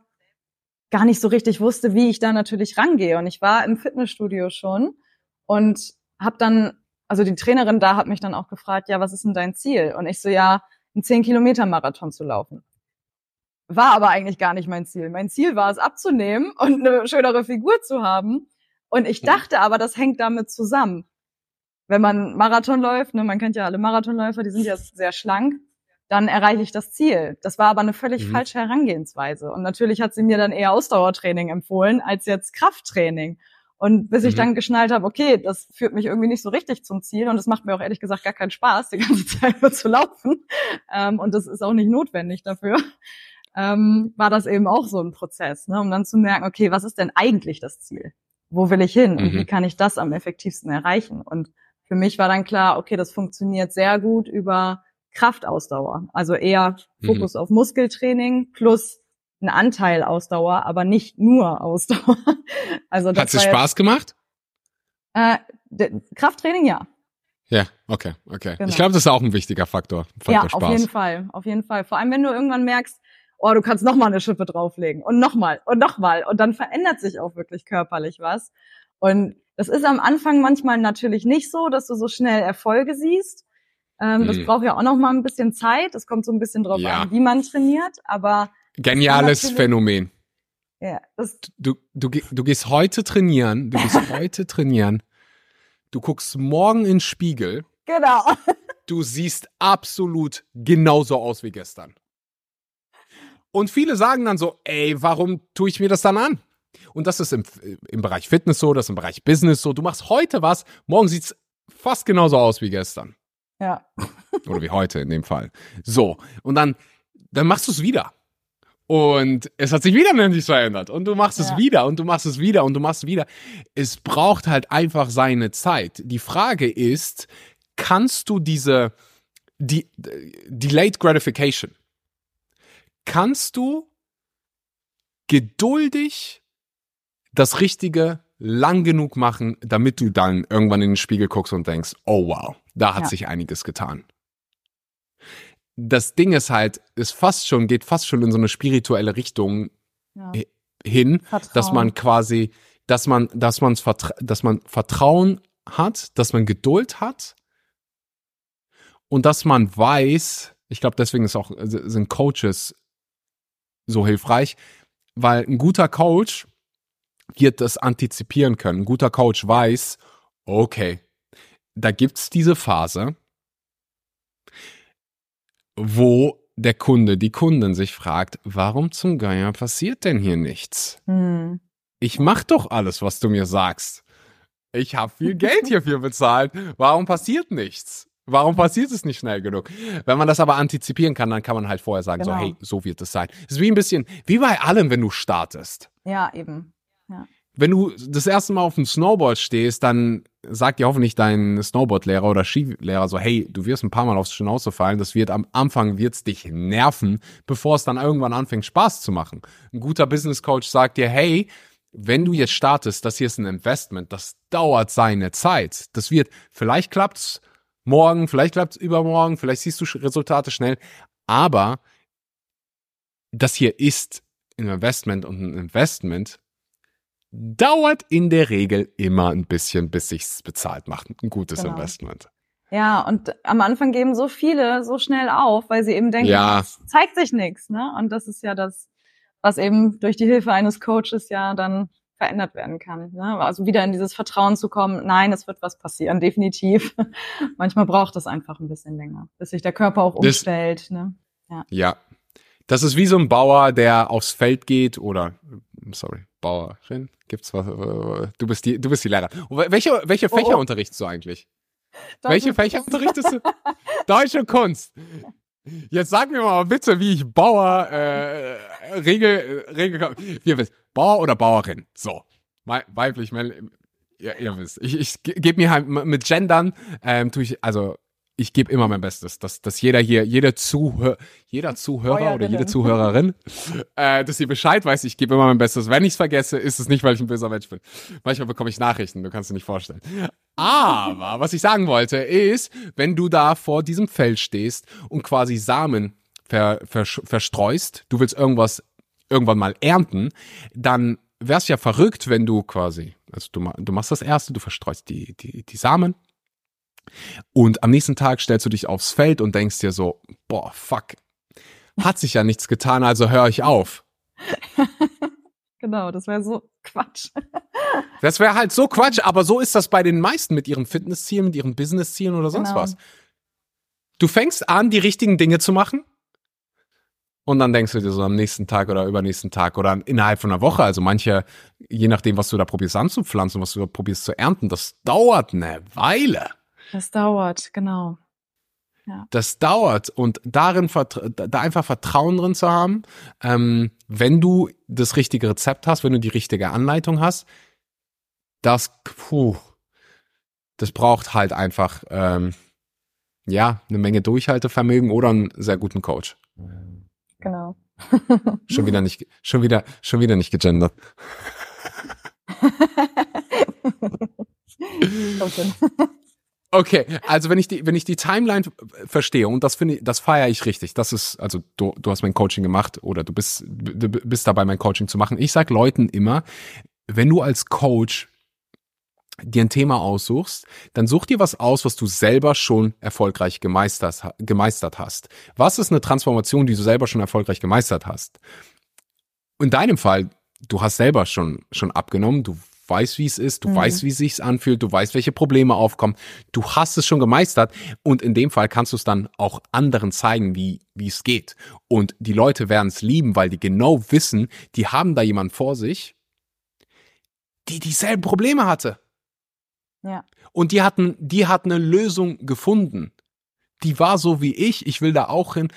gar nicht so richtig wusste, wie ich da natürlich rangehe. Und ich war im Fitnessstudio schon und habe dann, also die Trainerin da hat mich dann auch gefragt, ja, was ist denn dein Ziel? Und ich so, ja, einen 10 Kilometer Marathon zu laufen. War aber eigentlich gar nicht mein Ziel. Mein Ziel war es abzunehmen und eine schönere Figur zu haben. Und ich dachte aber, das hängt damit zusammen. Wenn man Marathon läuft, ne, man kennt ja alle Marathonläufer, die sind ja sehr schlank dann erreiche ich das Ziel. Das war aber eine völlig mhm. falsche Herangehensweise. Und natürlich hat sie mir dann eher Ausdauertraining empfohlen als jetzt Krafttraining. Und bis ich mhm. dann geschnallt habe, okay, das führt mich irgendwie nicht so richtig zum Ziel und es macht mir auch ehrlich gesagt gar keinen Spaß, die ganze Zeit nur zu laufen. Ähm, und das ist auch nicht notwendig dafür. Ähm, war das eben auch so ein Prozess, ne, um dann zu merken, okay, was ist denn eigentlich das Ziel? Wo will ich hin und Mhm. wie kann ich das am effektivsten erreichen? Und für mich war dann klar, okay, das funktioniert sehr gut über Kraftausdauer. Also eher Mhm. Fokus auf Muskeltraining plus ein Anteil Ausdauer, aber nicht nur Ausdauer. Also das Hat es Spaß gemacht? Äh, Krafttraining, ja. Ja, okay, okay. Genau. Ich glaube, das ist auch ein wichtiger Faktor. Faktor Ja, Spaß. auf jeden Fall, auf jeden Fall. Vor allem, wenn du irgendwann merkst, oh, du kannst noch mal eine Schippe drauflegen und noch mal und noch mal und dann verändert sich auch wirklich körperlich was. Und das ist am Anfang manchmal natürlich nicht so, dass du so schnell Erfolge siehst. Ähm, Das Mhm. braucht ja auch noch mal ein bisschen Zeit. Es kommt so ein bisschen drauf Ja. an, wie man trainiert. Aber Geniales Phänomen. ja, das, Du, du, du gehst heute trainieren, du gehst heute trainieren, du guckst morgen in den Spiegel, genau. du siehst absolut genauso aus wie gestern. Und viele sagen dann so, ey, warum tue ich mir das dann an? Und das ist im, im Bereich Fitness so, das ist im Bereich Business so. Du machst heute was, morgen sieht's fast genauso aus wie gestern. Ja, Oder wie heute in dem Fall. So, und dann, dann machst du es wieder. Und es hat sich wieder nichts verändert. Und du machst es Ja. wieder und du machst es wieder und du machst es wieder. Es braucht halt einfach seine Zeit. Die Frage ist, kannst du diese, die, Delayed Gratification, kannst du geduldig das Richtige lang genug machen, damit du dann irgendwann in den Spiegel guckst und denkst, oh wow, da hat Ja. sich einiges getan. Das Ding ist halt, ist fast schon, geht fast schon in so eine spirituelle Richtung ja. hin, Vertrauen. dass man quasi, dass man, dass vertra dass man Vertrauen hat, dass man Geduld hat und dass man weiß, ich glaube, deswegen ist auch, sind Coaches so hilfreich, weil ein guter Coach wird das antizipieren können. Ein guter Coach weiß, okay, da gibt's diese Phase, wo der Kunde, die Kundin sich fragt, warum zum Geier passiert denn hier nichts? Hm. Ich mach doch alles, was du mir sagst. Ich habe viel Geld hierfür bezahlt. Warum passiert nichts? Warum passiert es nicht schnell genug? Wenn man das aber antizipieren kann, dann kann man halt vorher sagen, so, Genau. hey, so wird es sein. Es ist wie ein bisschen, wie bei allem, wenn du startest. Ja, eben. Wenn du das erste Mal auf dem Snowboard stehst, dann sagt dir hoffentlich dein Snowboardlehrer oder Skilehrer so, hey, du wirst ein paar Mal aufs Schnauze fallen, das wird am Anfang wird's dich nerven, bevor es dann irgendwann anfängt Spaß zu machen. Ein guter Business Coach sagt dir, hey, wenn du jetzt startest, das hier ist ein Investment, das dauert seine Zeit. Das wird, vielleicht klappt's morgen, vielleicht klappt's übermorgen, vielleicht siehst du Resultate schnell, aber das hier ist ein Investment und ein Investment dauert in der Regel immer ein bisschen, bis sich's bezahlt macht. Ein gutes Genau. Investment. Ja, und am Anfang geben so viele so schnell auf, weil sie eben denken, Ja. es zeigt sich nichts, ne? Und das ist ja das, was eben durch die Hilfe eines Coaches ja dann verändert werden kann. Ne? Also wieder in dieses Vertrauen zu kommen, nein, es wird was passieren, definitiv. Manchmal braucht es einfach ein bisschen länger, bis sich der Körper auch Das- umstellt. Ne? Ja. Das ist wie so ein Bauer, der aufs Feld geht oder, sorry, Bauerin, gibt's was? äh, Du bist die, du bist die Lehrer. Und Welche, welche Oh, Fächer oh. unterrichtest du eigentlich? Das welche Fächer unterrichtest du? Deutsche Kunst. Jetzt sag mir mal bitte, wie ich Bauer, äh, Regel, äh, Regel, ihr wisst, Bauer oder Bauerin. So. Wei- Weiblich, männlich, ihr, ihr wisst. Ich, ich ge- gebe mir halt mit Gendern, ähm, tue ich, also, ich gebe immer mein Bestes, dass, dass jeder hier, jeder Zuhör, jeder Zuhörer oder jede. Zuhörerin, äh, dass ihr Bescheid weiß, ich gebe immer mein Bestes. Wenn ich es vergesse, ist es nicht, weil ich ein böser Mensch bin. Manchmal bekomme ich Nachrichten, du kannst dir nicht vorstellen. Aber was ich sagen wollte, ist, wenn du da vor diesem Feld stehst und quasi Samen ver, versch- verstreust, du willst irgendwas irgendwann mal ernten, dann wär's ja verrückt, wenn du quasi, also du, du machst das erste, du verstreust die, die, die Samen und am nächsten Tag stellst du dich aufs Feld und denkst dir so, boah, fuck, hat sich ja nichts getan, also höre ich auf. Genau, das wäre so Quatsch. Das wäre halt so Quatsch, aber so ist das bei den meisten mit ihren Fitnesszielen, mit ihren Businesszielen oder sonst Genau. was. Du fängst an, die richtigen Dinge zu machen und dann denkst du dir so am nächsten Tag oder übernächsten Tag oder innerhalb von einer Woche, also manche, je nachdem, was du da probierst anzupflanzen, was du da probierst zu ernten, das dauert eine Weile. Das dauert, genau. Das dauert und darin da einfach Vertrauen drin zu haben, ähm, wenn du das richtige Rezept hast, wenn du die richtige Anleitung hast, das, puh, das braucht halt einfach, ähm, ja, eine Menge Durchhaltevermögen oder einen sehr guten Coach. Genau. Schon wieder nicht, schon wieder, schon wieder nicht gegendert. Okay, also wenn ich die, wenn ich die Timeline verstehe und das finde ich, das feiere ich richtig. Das ist, also du, du hast mein Coaching gemacht oder du bist, du bist dabei, mein Coaching zu machen. Ich sag Leuten immer, wenn du als Coach dir ein Thema aussuchst, dann such dir was aus, was du selber schon erfolgreich gemeistert, gemeistert hast. Was ist eine Transformation, die du selber schon erfolgreich gemeistert hast? In deinem Fall, du hast selber schon, schon abgenommen, du weißt, wie es ist, du mhm. weißt, wie es sich anfühlt, du weißt, welche Probleme aufkommen, du hast es schon gemeistert und in dem Fall kannst du es dann auch anderen zeigen, wie, wie es geht. Und die Leute werden es lieben, weil die genau wissen, die haben da jemanden vor sich, die dieselben Probleme hatte. Ja. Und die hatten, die hat eine Lösung gefunden. Die war so wie ich, ich will da auch hin.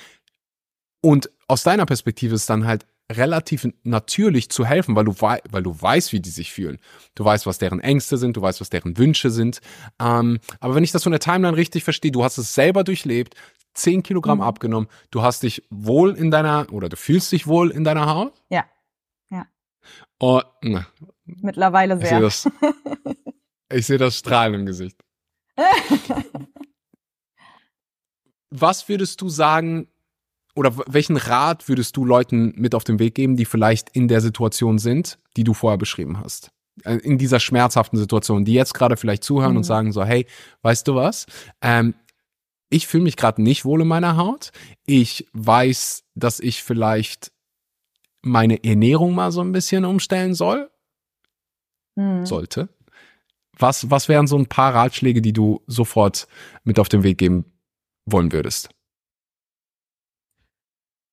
Und aus deiner Perspektive ist dann halt relativ natürlich zu helfen, weil du, weil du weißt, wie die sich fühlen. Du weißt, was deren Ängste sind, du weißt, was deren Wünsche sind. Ähm, aber wenn ich das von der Timeline richtig verstehe, du hast es selber durchlebt, 10 Kilogramm mhm. abgenommen, du hast dich wohl in deiner, oder du fühlst dich wohl in deiner Haut? Ja. Ja. Oh, na. Mittlerweile sehr. Ich sehe das, ich seh das Strahlen im Gesicht. Was würdest du sagen, oder welchen Rat würdest du Leuten mit auf den Weg geben, die vielleicht in der Situation sind, die du vorher beschrieben hast? Äh, in dieser schmerzhaften Situation, die jetzt gerade vielleicht zuhören mhm. und sagen so, hey, weißt du was? Ähm, ich fühle mich gerade nicht wohl in meiner Haut. Ich weiß, dass ich vielleicht meine Ernährung mal so ein bisschen umstellen soll. Mhm. Sollte. Was, was wären so ein paar Ratschläge, die du sofort mit auf den Weg geben wollen würdest?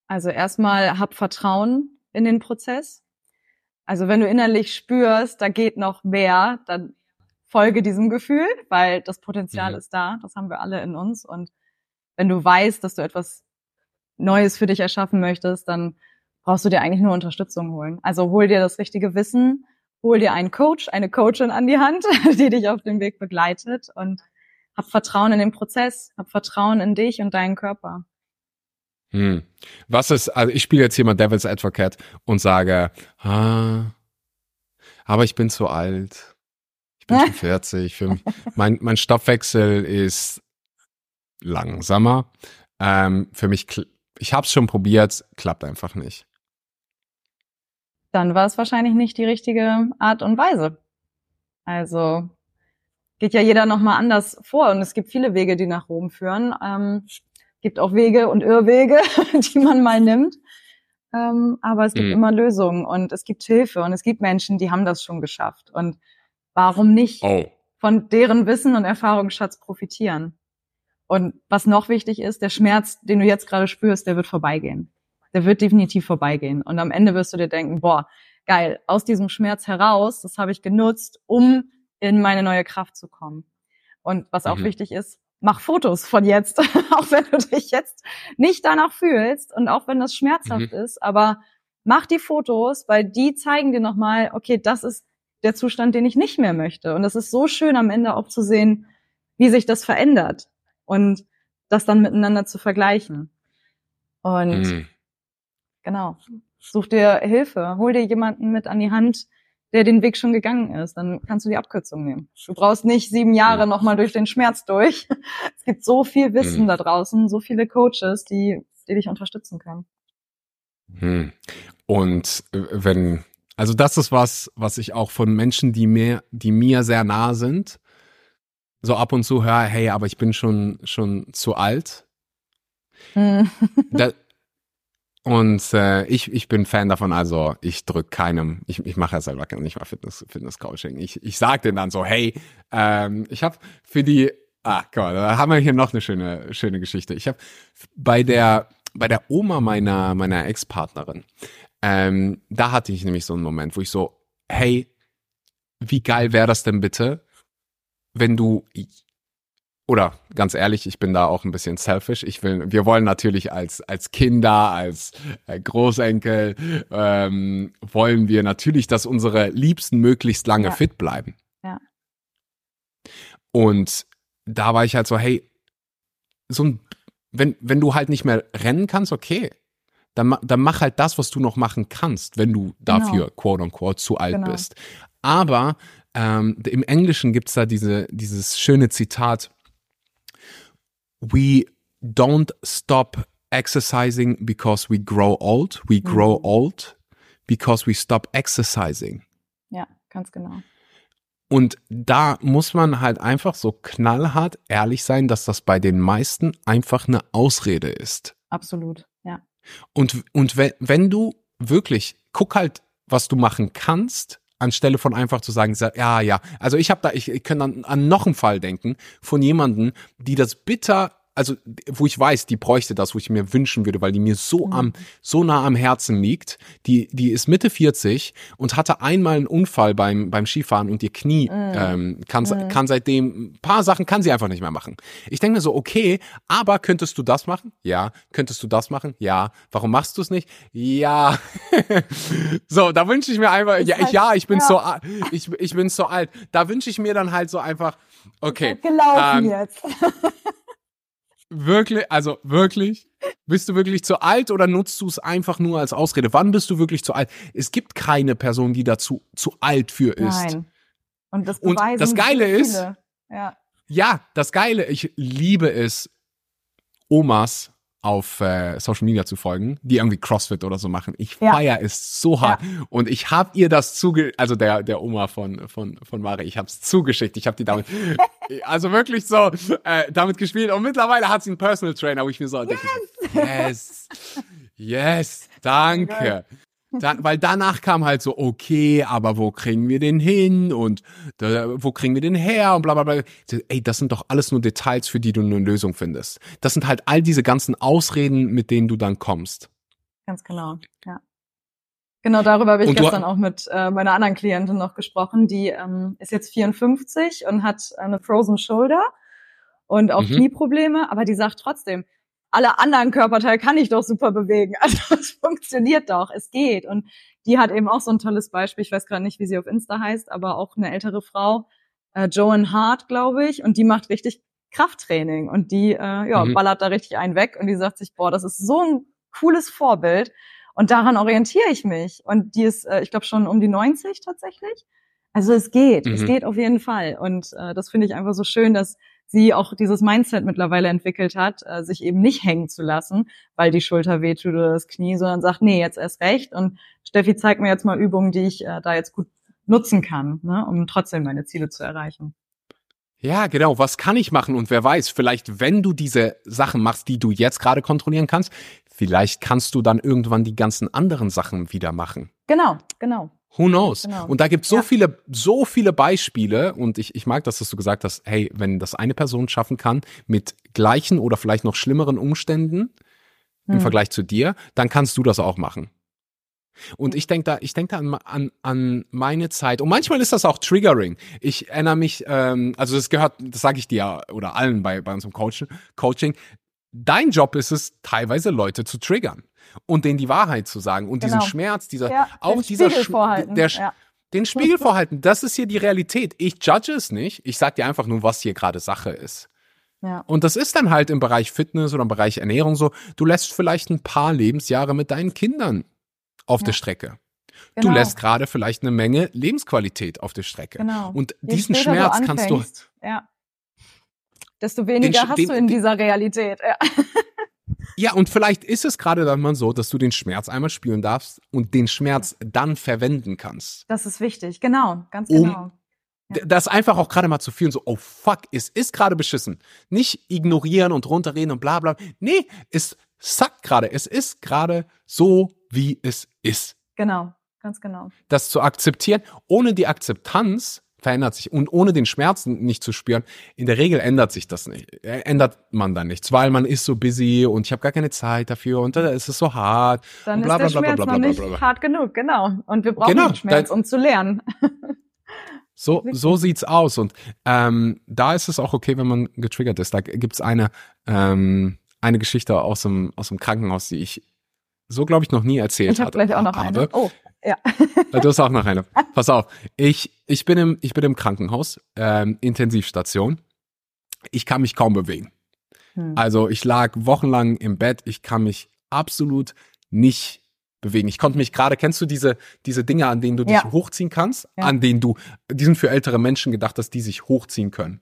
Also erstmal hab Vertrauen in den Prozess. Also wenn du innerlich spürst, da geht noch mehr, dann folge diesem Gefühl, weil das Potenzial mhm. ist da. Das haben wir alle in uns. Und wenn du weißt, dass du etwas Neues für dich erschaffen möchtest, dann brauchst du dir eigentlich nur Unterstützung holen. Also hol dir das richtige Wissen, hol dir einen Coach, eine Coachin an die Hand, die dich auf dem Weg begleitet und hab Vertrauen in den Prozess, hab Vertrauen in dich und deinen Körper. Hm. Was ist, also ich spiele jetzt hier mal Devil's Advocate und sage, ah, aber ich bin zu alt. Ich bin schon 40. Für, mein, mein Stoffwechsel ist langsamer. Ähm, für mich, ich habe es schon probiert, klappt einfach nicht. Dann war es wahrscheinlich nicht die richtige Art und Weise. Also geht ja jeder nochmal anders vor und es gibt viele Wege, die nach Rom führen. Ähm, gibt auch Wege und Irrwege, die man mal nimmt. Ähm, aber es gibt mhm. immer Lösungen und es gibt Hilfe und es gibt Menschen, die haben das schon geschafft. Und warum nicht oh. von deren Wissen und Erfahrungsschatz profitieren? Und was noch wichtig ist, der Schmerz, den du jetzt gerade spürst, der wird vorbeigehen. Der wird definitiv vorbeigehen. Und am Ende wirst du dir denken, boah, geil, aus diesem Schmerz heraus, das habe ich genutzt, um in meine neue Kraft zu kommen. Und was auch mhm. wichtig ist, mach Fotos von jetzt, auch wenn du dich jetzt nicht danach fühlst und auch wenn das schmerzhaft mhm. ist, aber mach die Fotos, weil die zeigen dir nochmal, okay, das ist der Zustand, den ich nicht mehr möchte. Und es ist so schön am Ende auch zu sehen, wie sich das verändert und das dann miteinander zu vergleichen. Und mhm. genau, such dir Hilfe, hol dir jemanden mit an die Hand, der den Weg schon gegangen ist. Dann kannst du die Abkürzung nehmen. Du brauchst nicht sieben Jahre mhm. nochmal durch den Schmerz durch. Es gibt so viel Wissen mhm. da draußen, so viele Coaches, die, die dich unterstützen können. Hm. Und äh, wenn, also das ist was, was ich auch von Menschen, die mir, die mir sehr nah sind, so ab und zu höre, hey, aber ich bin schon, schon zu alt. Hm. da, und äh, ich, ich bin Fan davon, also ich drück keinem, ich, ich mache ja selber nicht mal Fitness, Fitness Coaching. Ich, ich sage denen dann so, hey, ähm, ich habe für die, ah, guck mal, da haben wir hier noch eine schöne, schöne Geschichte. Ich habe bei der, bei der Oma meiner, meiner Ex-Partnerin, ähm, da hatte ich nämlich so einen Moment, wo ich so, hey, wie geil wäre das denn bitte, wenn du oder ganz ehrlich, ich bin da auch ein bisschen selfish. Ich will, wir wollen natürlich als als Kinder, als äh, Großenkel ähm, wollen wir natürlich, dass unsere Liebsten möglichst lange ja. fit bleiben. Und da war ich halt so, hey, so ein, wenn, wenn du halt nicht mehr rennen kannst, okay, dann, dann mach halt das, was du noch machen kannst, wenn du dafür, genau. quote unquote, zu alt genau. bist. Aber ähm, im Englischen gibt's da diese, dieses schöne Zitat, we don't stop exercising because we grow old, we grow mhm. old because we stop exercising. Ja, ganz genau. Und da muss man halt einfach so knallhart ehrlich sein, dass das bei den meisten einfach eine Ausrede ist. Absolut, ja. Und, und wenn, wenn du wirklich, guck halt, was du machen kannst, anstelle von einfach zu sagen, ja, ja. Also ich habe da, ich, ich kann an, an noch einen Fall denken von jemanden, die das bitter also wo ich weiß, die bräuchte das, wo ich mir wünschen würde, weil die mir so mhm. am so nah am Herzen liegt. Die die ist Mitte 40 und hatte einmal einen Unfall beim beim Skifahren und ihr Knie mhm. ähm, kann mhm. kann seitdem ein paar Sachen kann sie einfach nicht mehr machen. Ich denke mir so, okay, aber könntest du das machen? Ja. Könntest du das machen? Ja. Warum machst du es nicht? Ja. so, da wünsche ich mir einfach ja, ich, ja, ich bin ja. so ich ich bin so alt. Da wünsche ich mir dann halt so einfach okay. Gelaufen ähm, jetzt. Wirklich, also wirklich? Bist du wirklich zu alt oder nutzt du es einfach nur als Ausrede? Wann bist du wirklich zu alt? Es gibt keine Person, die dazu zu alt für ist. Nein. Und das, Und das Geile ist, ja. ja, das Geile, ich liebe es, Omas auf äh, Social Media zu folgen, die irgendwie CrossFit oder so machen. Ich ja. feier es so hart ja. und ich habe ihr das zuge also der der Oma von von von Mare, ich habe es zugeschickt. Ich habe die damit also wirklich so äh, damit gespielt und mittlerweile hat sie einen Personal Trainer, wo ich mir so yes. yes. Yes, danke. Da, weil danach kam halt so, okay, aber wo kriegen wir den hin und da, wo kriegen wir den her und bla bla bla. Ey, das sind doch alles nur Details, für die du eine Lösung findest. Das sind halt all diese ganzen Ausreden, mit denen du dann kommst. Ganz genau, ja. Genau, darüber habe ich gestern auch mit äh, meiner anderen Klientin noch gesprochen. Die ähm, ist jetzt 54 und hat eine Frozen Shoulder und auch mhm. Knieprobleme, aber die sagt trotzdem, alle anderen Körperteile kann ich doch super bewegen. Also es funktioniert doch, es geht. Und die hat eben auch so ein tolles Beispiel, ich weiß gerade nicht, wie sie auf Insta heißt, aber auch eine ältere Frau, äh, Joan Hart, glaube ich, und die macht richtig Krafttraining und die äh, ja, mhm. ballert da richtig einen weg und die sagt sich, boah, das ist so ein cooles Vorbild und daran orientiere ich mich. Und die ist, äh, ich glaube, schon um die 90 tatsächlich. Also es geht, mhm. es geht auf jeden Fall. Und äh, das finde ich einfach so schön, dass sie auch dieses Mindset mittlerweile entwickelt hat, äh, sich eben nicht hängen zu lassen, weil die Schulter wehtut oder das Knie, sondern sagt, nee, jetzt erst recht. Und Steffi zeigt mir jetzt mal Übungen, die ich äh, da jetzt gut nutzen kann, ne, um trotzdem meine Ziele zu erreichen. Ja, genau. Was kann ich machen? Und wer weiß, vielleicht, wenn du diese Sachen machst, die du jetzt gerade kontrollieren kannst, vielleicht kannst du dann irgendwann die ganzen anderen Sachen wieder machen. Genau, genau. Who knows? Genau. Und da gibt es so ja. viele, so viele Beispiele und ich, ich mag das, dass du gesagt hast, hey, wenn das eine Person schaffen kann mit gleichen oder vielleicht noch schlimmeren Umständen hm. im Vergleich zu dir, dann kannst du das auch machen. Und ich denke da, ich denke da an, an, an meine Zeit. Und manchmal ist das auch Triggering. Ich erinnere mich, ähm, also das gehört, das sage ich dir oder allen bei, bei unserem Coaching, Coaching. Dein Job ist es, teilweise Leute zu triggern und denen die Wahrheit zu sagen und genau. diesen Schmerz, dieser ja, auch dieser Spiegel vorhalten. der ja. den Spiegel vorhalten. Das ist hier die Realität. Ich judge es nicht. Ich sag dir einfach nur, was hier gerade Sache ist. Ja. Und das ist dann halt im Bereich Fitness oder im Bereich Ernährung so. Du lässt vielleicht ein paar Lebensjahre mit deinen Kindern auf der Strecke. Genau. Du lässt gerade vielleicht eine Menge Lebensqualität auf der Strecke. Genau. Und Je diesen Schmerz du kannst du. Ja. Desto weniger den, hast den, du in dieser Realität. Ja. Ja, und vielleicht ist es gerade dann mal so, dass du den Schmerz einmal spüren darfst und den Schmerz dann verwenden kannst. Das ist wichtig, genau, ganz um genau. Ja. Das einfach auch gerade mal zu fühlen, so, oh fuck, es ist gerade beschissen. Nicht ignorieren und runterreden und bla bla. Nee, es sackt gerade. Es ist gerade so, wie es ist. Genau, ganz genau. Das zu akzeptieren, ohne die Akzeptanz verändert sich. Und ohne den Schmerzen nicht zu spüren, in der Regel ändert sich das nicht. Ändert man dann nichts, weil man ist so busy und ich habe gar keine Zeit dafür und da ist es so hart. Dann bla, ist der bla, bla, Schmerz noch nicht hart genug, genau. Und wir brauchen genau, den Schmerz, um zu lernen. So, so sieht's aus. Und ähm, da ist es auch okay, wenn man getriggert ist. Da gibt's eine, ähm, eine Geschichte aus dem, aus dem Krankenhaus, die ich so, glaube ich, noch nie erzählt ich hab hatte. Ich habe gleich auch noch habe. eine. Oh. Ja. Du hast auch noch eine. Pass auf. Ich, ich, bin, im, ich bin im Krankenhaus, ähm, Intensivstation. Ich kann mich kaum bewegen. Hm. Also ich lag wochenlang im Bett. Ich kann mich absolut nicht bewegen. Ich konnte mich gerade, kennst du diese, diese Dinge, an denen du dich ja. hochziehen kannst? Ja. An denen du, die sind für ältere Menschen gedacht, dass die sich hochziehen können.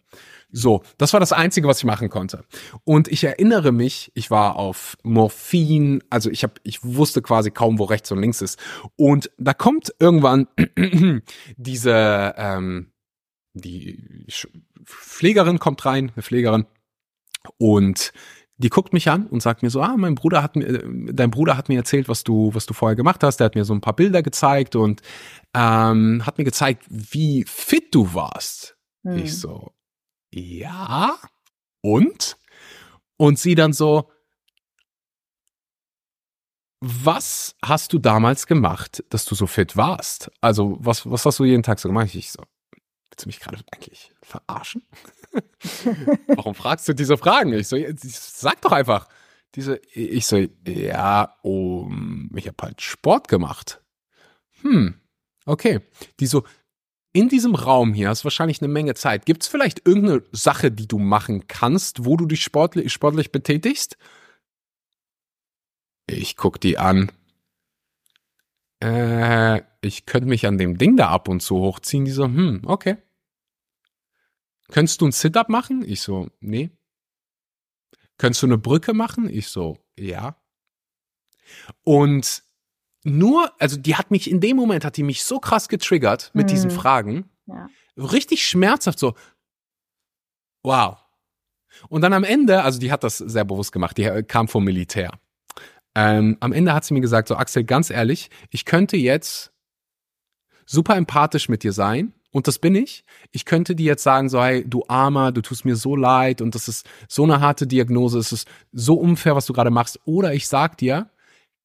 So, das war das Einzige, was ich machen konnte. Und ich erinnere mich, ich war auf Morphin, also ich habe, ich wusste quasi kaum, wo rechts und links ist. Und da kommt irgendwann diese, ähm, die Pflegerin kommt rein, eine Pflegerin, und die guckt mich an und sagt mir so, ah, mein Bruder hat mir, dein Bruder hat mir erzählt, was du, was du vorher gemacht hast. Der hat mir so ein paar Bilder gezeigt und ähm, hat mir gezeigt, wie fit du warst. Hm. Ich so, ja, und? Und sie dann so, was hast du damals gemacht, dass du so fit warst? Also, was, was hast du jeden Tag so gemacht? Ich so, willst du mich gerade eigentlich verarschen? Warum fragst du diese Fragen? Ich so, sag doch einfach. Diese, ich so, ja, um, ich habe halt Sport gemacht. Hm, okay. Die so, in diesem Raum hier hast wahrscheinlich eine Menge Zeit. Gibt es vielleicht irgendeine Sache, die du machen kannst, wo du dich sportlich, sportlich betätigst? Ich guck die an. Äh, ich könnte mich an dem Ding da ab und zu hochziehen. Die so, hm, okay. Könntest du ein Sit-up machen? Ich so, nee. Könntest du eine Brücke machen? Ich so, ja. Und nur, also die hat mich in dem Moment, hat die mich so krass getriggert mit hm. diesen Fragen. Ja. Richtig schmerzhaft so. Wow. Und dann am Ende, also die hat das sehr bewusst gemacht, die kam vom Militär. Ähm, am Ende hat sie mir gesagt, so Axel, ganz ehrlich, ich könnte jetzt super empathisch mit dir sein und das bin ich. Ich könnte dir jetzt sagen, so, hey, du Armer, du tust mir so leid und das ist so eine harte Diagnose, es ist so unfair, was du gerade machst. Oder ich sag dir,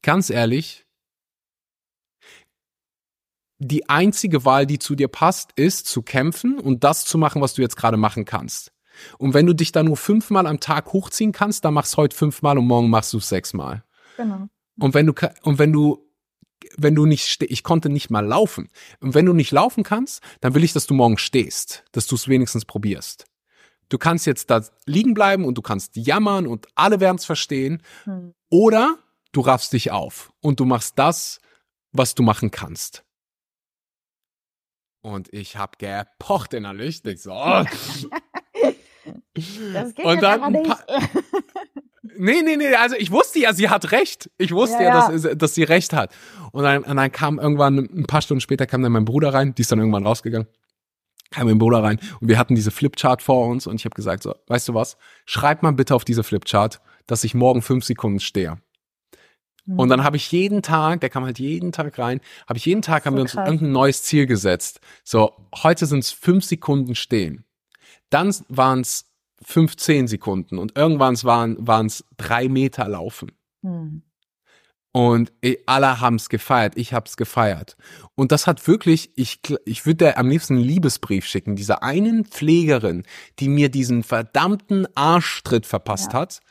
ganz ehrlich, die einzige Wahl, die zu dir passt, ist zu kämpfen und das zu machen, was du jetzt gerade machen kannst. Und wenn du dich da nur fünfmal am Tag hochziehen kannst, dann machst du heute fünfmal und morgen machst du es sechsmal. Genau. Und wenn du, und wenn du, wenn du nicht, ich konnte nicht mal laufen. Und wenn du nicht laufen kannst, dann will ich, dass du morgen stehst, dass du es wenigstens probierst. Du kannst jetzt da liegen bleiben und du kannst jammern und alle werden es verstehen. Hm. Oder du raffst dich auf und du machst das, was du machen kannst. Und ich habe gepocht innerlich. Ich so, oh. Das geht und dann nicht. Nee, nee, nee, also ich wusste ja, sie hat recht. Ich wusste ja, ja, ja. Dass, dass sie recht hat. Und dann, und dann kam irgendwann, ein paar Stunden später kam dann mein Bruder rein, die ist dann irgendwann rausgegangen. Kam mein Bruder rein und wir hatten diese Flipchart vor uns und ich habe gesagt, so, weißt du was, schreib mal bitte auf diese Flipchart, dass ich morgen fünf Sekunden stehe. Und dann habe ich jeden Tag, der kam halt jeden Tag rein, habe ich jeden Tag, so haben wir uns krass. irgendein neues Ziel gesetzt. So, heute sind es fünf Sekunden stehen. Dann waren es 15 Sekunden und irgendwann waren es drei Meter laufen. Hm. Und alle haben es gefeiert, ich habe es gefeiert. Und das hat wirklich, ich, ich würde am liebsten einen Liebesbrief schicken, dieser einen Pflegerin, die mir diesen verdammten Arschtritt verpasst ja. hat,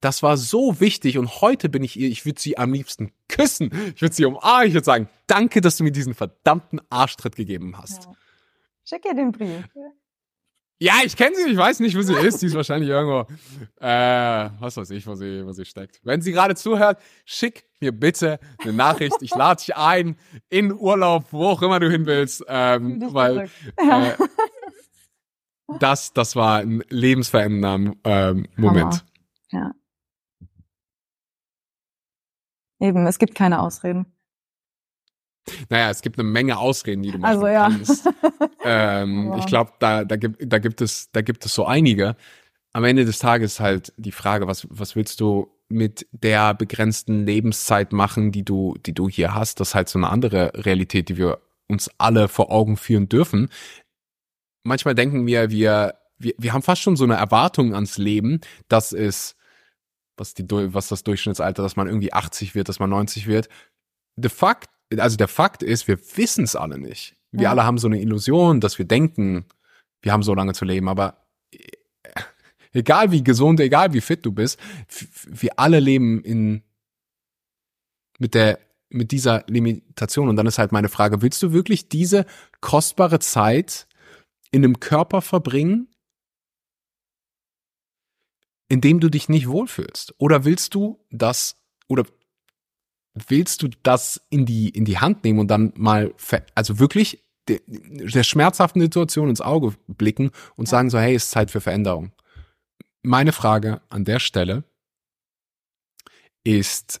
das war so wichtig und heute bin ich ihr, ich würde sie am liebsten küssen. Ich würde sie umarmen, ich würde sagen, danke, dass du mir diesen verdammten Arschtritt gegeben hast. Ja. Schick ihr den Brief. Ja, ich kenne sie, ich weiß nicht, wo sie ist. Sie ist wahrscheinlich irgendwo, äh, was weiß ich, wo sie, wo sie steckt. Wenn sie gerade zuhört, schick mir bitte eine Nachricht. Ich lade dich ein in Urlaub, wo auch immer du hin willst, ähm, weil äh, das, das war ein lebensverändernder ähm, Moment. Ja. Eben, es gibt keine Ausreden. Naja, es gibt eine Menge Ausreden, die du machen also, ja. kannst. ähm, wow. Ich glaube, da, da, gibt, da, gibt es, da gibt es so einige. Am Ende des Tages halt die Frage, was, was willst du mit der begrenzten Lebenszeit machen, die du, die du hier hast? Das ist halt so eine andere Realität, die wir uns alle vor Augen führen dürfen. Manchmal denken wir, wir, wir, wir haben fast schon so eine Erwartung ans Leben, dass es was, die, was das Durchschnittsalter, dass man irgendwie 80 wird, dass man 90 wird. De Fakt, also der Fakt ist, wir wissen es alle nicht. Wir ja. alle haben so eine Illusion, dass wir denken, wir haben so lange zu leben, aber äh, egal wie gesund, egal wie fit du bist, wir alle leben in mit der mit dieser Limitation. Und dann ist halt meine Frage, willst du wirklich diese kostbare Zeit in einem Körper verbringen, in dem du dich nicht wohlfühlst? Oder willst du das, oder willst du das in die, in die Hand nehmen und dann mal, also wirklich der, der schmerzhaften Situation ins Auge blicken und sagen so, hey, es ist Zeit für Veränderung. Meine Frage an der Stelle ist,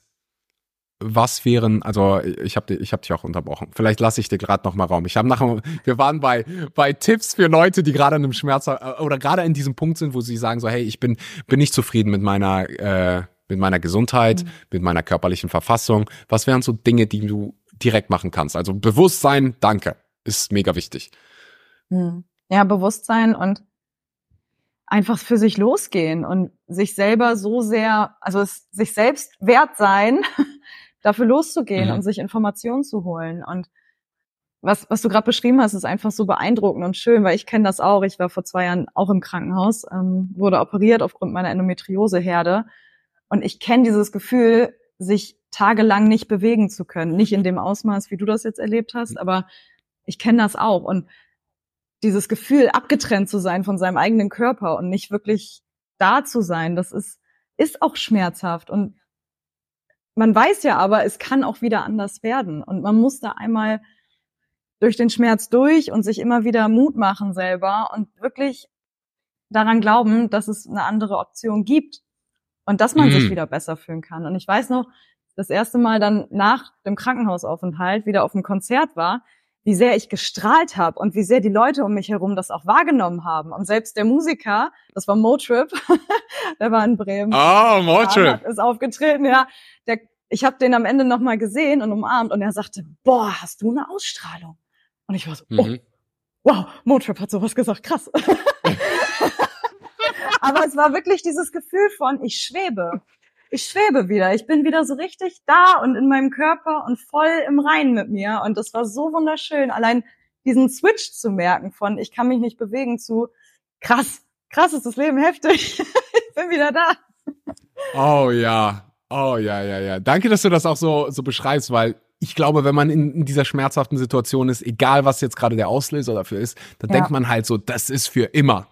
was wären, also ich habe ich hab dich auch unterbrochen. Vielleicht lasse ich dir gerade noch mal Raum. Ich habe nachher, wir waren bei bei Tipps für Leute, die gerade in einem Schmerz äh, oder gerade in diesem Punkt sind, wo sie sagen so, hey, ich bin bin nicht zufrieden mit meiner äh, mit meiner Gesundheit, mhm. mit meiner körperlichen Verfassung. Was wären so Dinge, die du direkt machen kannst? Also Bewusstsein, danke, ist mega wichtig. Mhm. Ja, Bewusstsein und einfach für sich losgehen und sich selber so sehr, also es, sich selbst wert sein, dafür loszugehen mhm. und sich Informationen zu holen. Und was, was du gerade beschrieben hast, ist einfach so beeindruckend und schön, weil ich kenne das auch. Ich war vor zwei Jahren auch im Krankenhaus, ähm, wurde operiert aufgrund meiner Endometrioseherde. Und ich kenne dieses Gefühl, sich tagelang nicht bewegen zu können. Nicht in dem Ausmaß, wie du das jetzt erlebt hast, mhm. aber ich kenne das auch. Und dieses Gefühl, abgetrennt zu sein von seinem eigenen Körper und nicht wirklich da zu sein, das ist, ist auch schmerzhaft. Und man weiß ja aber, es kann auch wieder anders werden. Und man muss da einmal durch den Schmerz durch und sich immer wieder Mut machen selber und wirklich daran glauben, dass es eine andere Option gibt und dass man mhm. sich wieder besser fühlen kann. Und ich weiß noch, das erste Mal dann nach dem Krankenhausaufenthalt wieder auf dem Konzert war, wie sehr ich gestrahlt habe und wie sehr die Leute um mich herum das auch wahrgenommen haben. Und selbst der Musiker, das war Motrip, der war in Bremen. Oh, Motrip. Ist aufgetreten, ja. Der, ich habe den am Ende nochmal gesehen und umarmt und er sagte, boah, hast du eine Ausstrahlung? Und ich war so, oh, mhm. wow, Motrip hat sowas gesagt, krass. Aber es war wirklich dieses Gefühl von, ich schwebe ich schwebe wieder. Ich bin wieder so richtig da und in meinem Körper und voll im Reinen mit mir. Und das war so wunderschön, allein diesen Switch zu merken von ich kann mich nicht bewegen zu krass, krass ist das Leben heftig. ich bin wieder da. Oh ja, oh ja, ja, ja. Danke, dass du das auch so, so beschreibst, weil ich glaube, wenn man in, in dieser schmerzhaften Situation ist, egal was jetzt gerade der Auslöser dafür ist, dann ja. denkt man halt so, das ist für immer.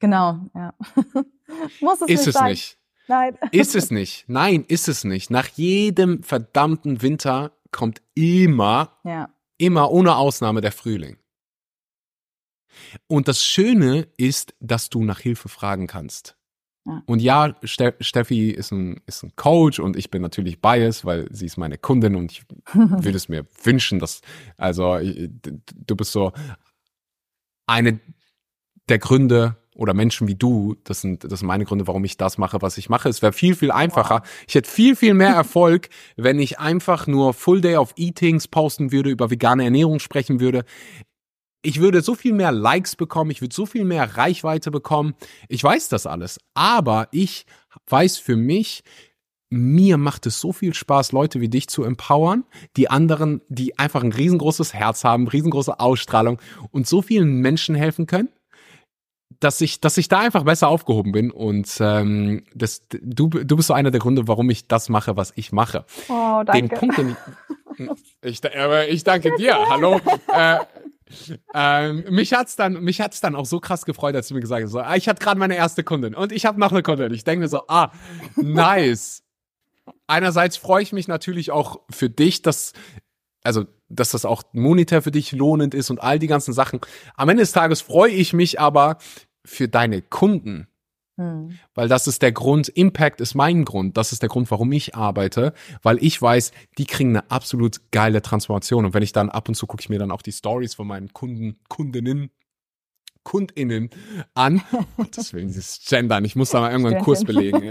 Genau, ja. Muss es ist nicht es sein. nicht. Nein. Ist es nicht. Nein, ist es nicht. Nach jedem verdammten Winter kommt immer, ja. immer ohne Ausnahme der Frühling. Und das Schöne ist, dass du nach Hilfe fragen kannst. Ja. Und ja, Ste Steffi ist ein, ist ein Coach und ich bin natürlich biased, weil sie ist meine Kundin und ich würde es mir wünschen, dass, also du bist so eine der Gründe, oder Menschen wie du, das sind, das sind meine Gründe, warum ich das mache, was ich mache. Es wäre viel, viel einfacher. Ich hätte viel, viel mehr Erfolg, wenn ich einfach nur Full Day of Eatings posten würde, über vegane Ernährung sprechen würde. Ich würde so viel mehr Likes bekommen, ich würde so viel mehr Reichweite bekommen. Ich weiß das alles. Aber ich weiß für mich, mir macht es so viel Spaß, Leute wie dich zu empowern, die anderen, die einfach ein riesengroßes Herz haben, riesengroße Ausstrahlung und so vielen Menschen helfen können dass ich, dass ich da einfach besser aufgehoben bin und ähm, das, du, du bist so einer der Gründe, warum ich das mache, was ich mache. Oh, danke. Den Punkt, den ich, ich, aber ich danke dir. Hallo. äh, ähm, mich hat's dann, mich hat's dann auch so krass gefreut, als du mir gesagt hast, so, ah, ich hatte gerade meine erste Kundin und ich habe noch eine Kundin. Ich denke mir so, ah, nice. Einerseits freue ich mich natürlich auch für dich, dass also dass das auch monetär für dich lohnend ist und all die ganzen Sachen. Am Ende des Tages freue ich mich aber für deine Kunden. Hm. Weil das ist der Grund, Impact ist mein Grund, das ist der Grund, warum ich arbeite, weil ich weiß, die kriegen eine absolut geile Transformation. Und wenn ich dann ab und zu gucke ich mir dann auch die Stories von meinen Kunden, Kundinnen KundInnen an. Das will dieses Gendern. Ich muss da mal irgendwann einen Kurs belegen.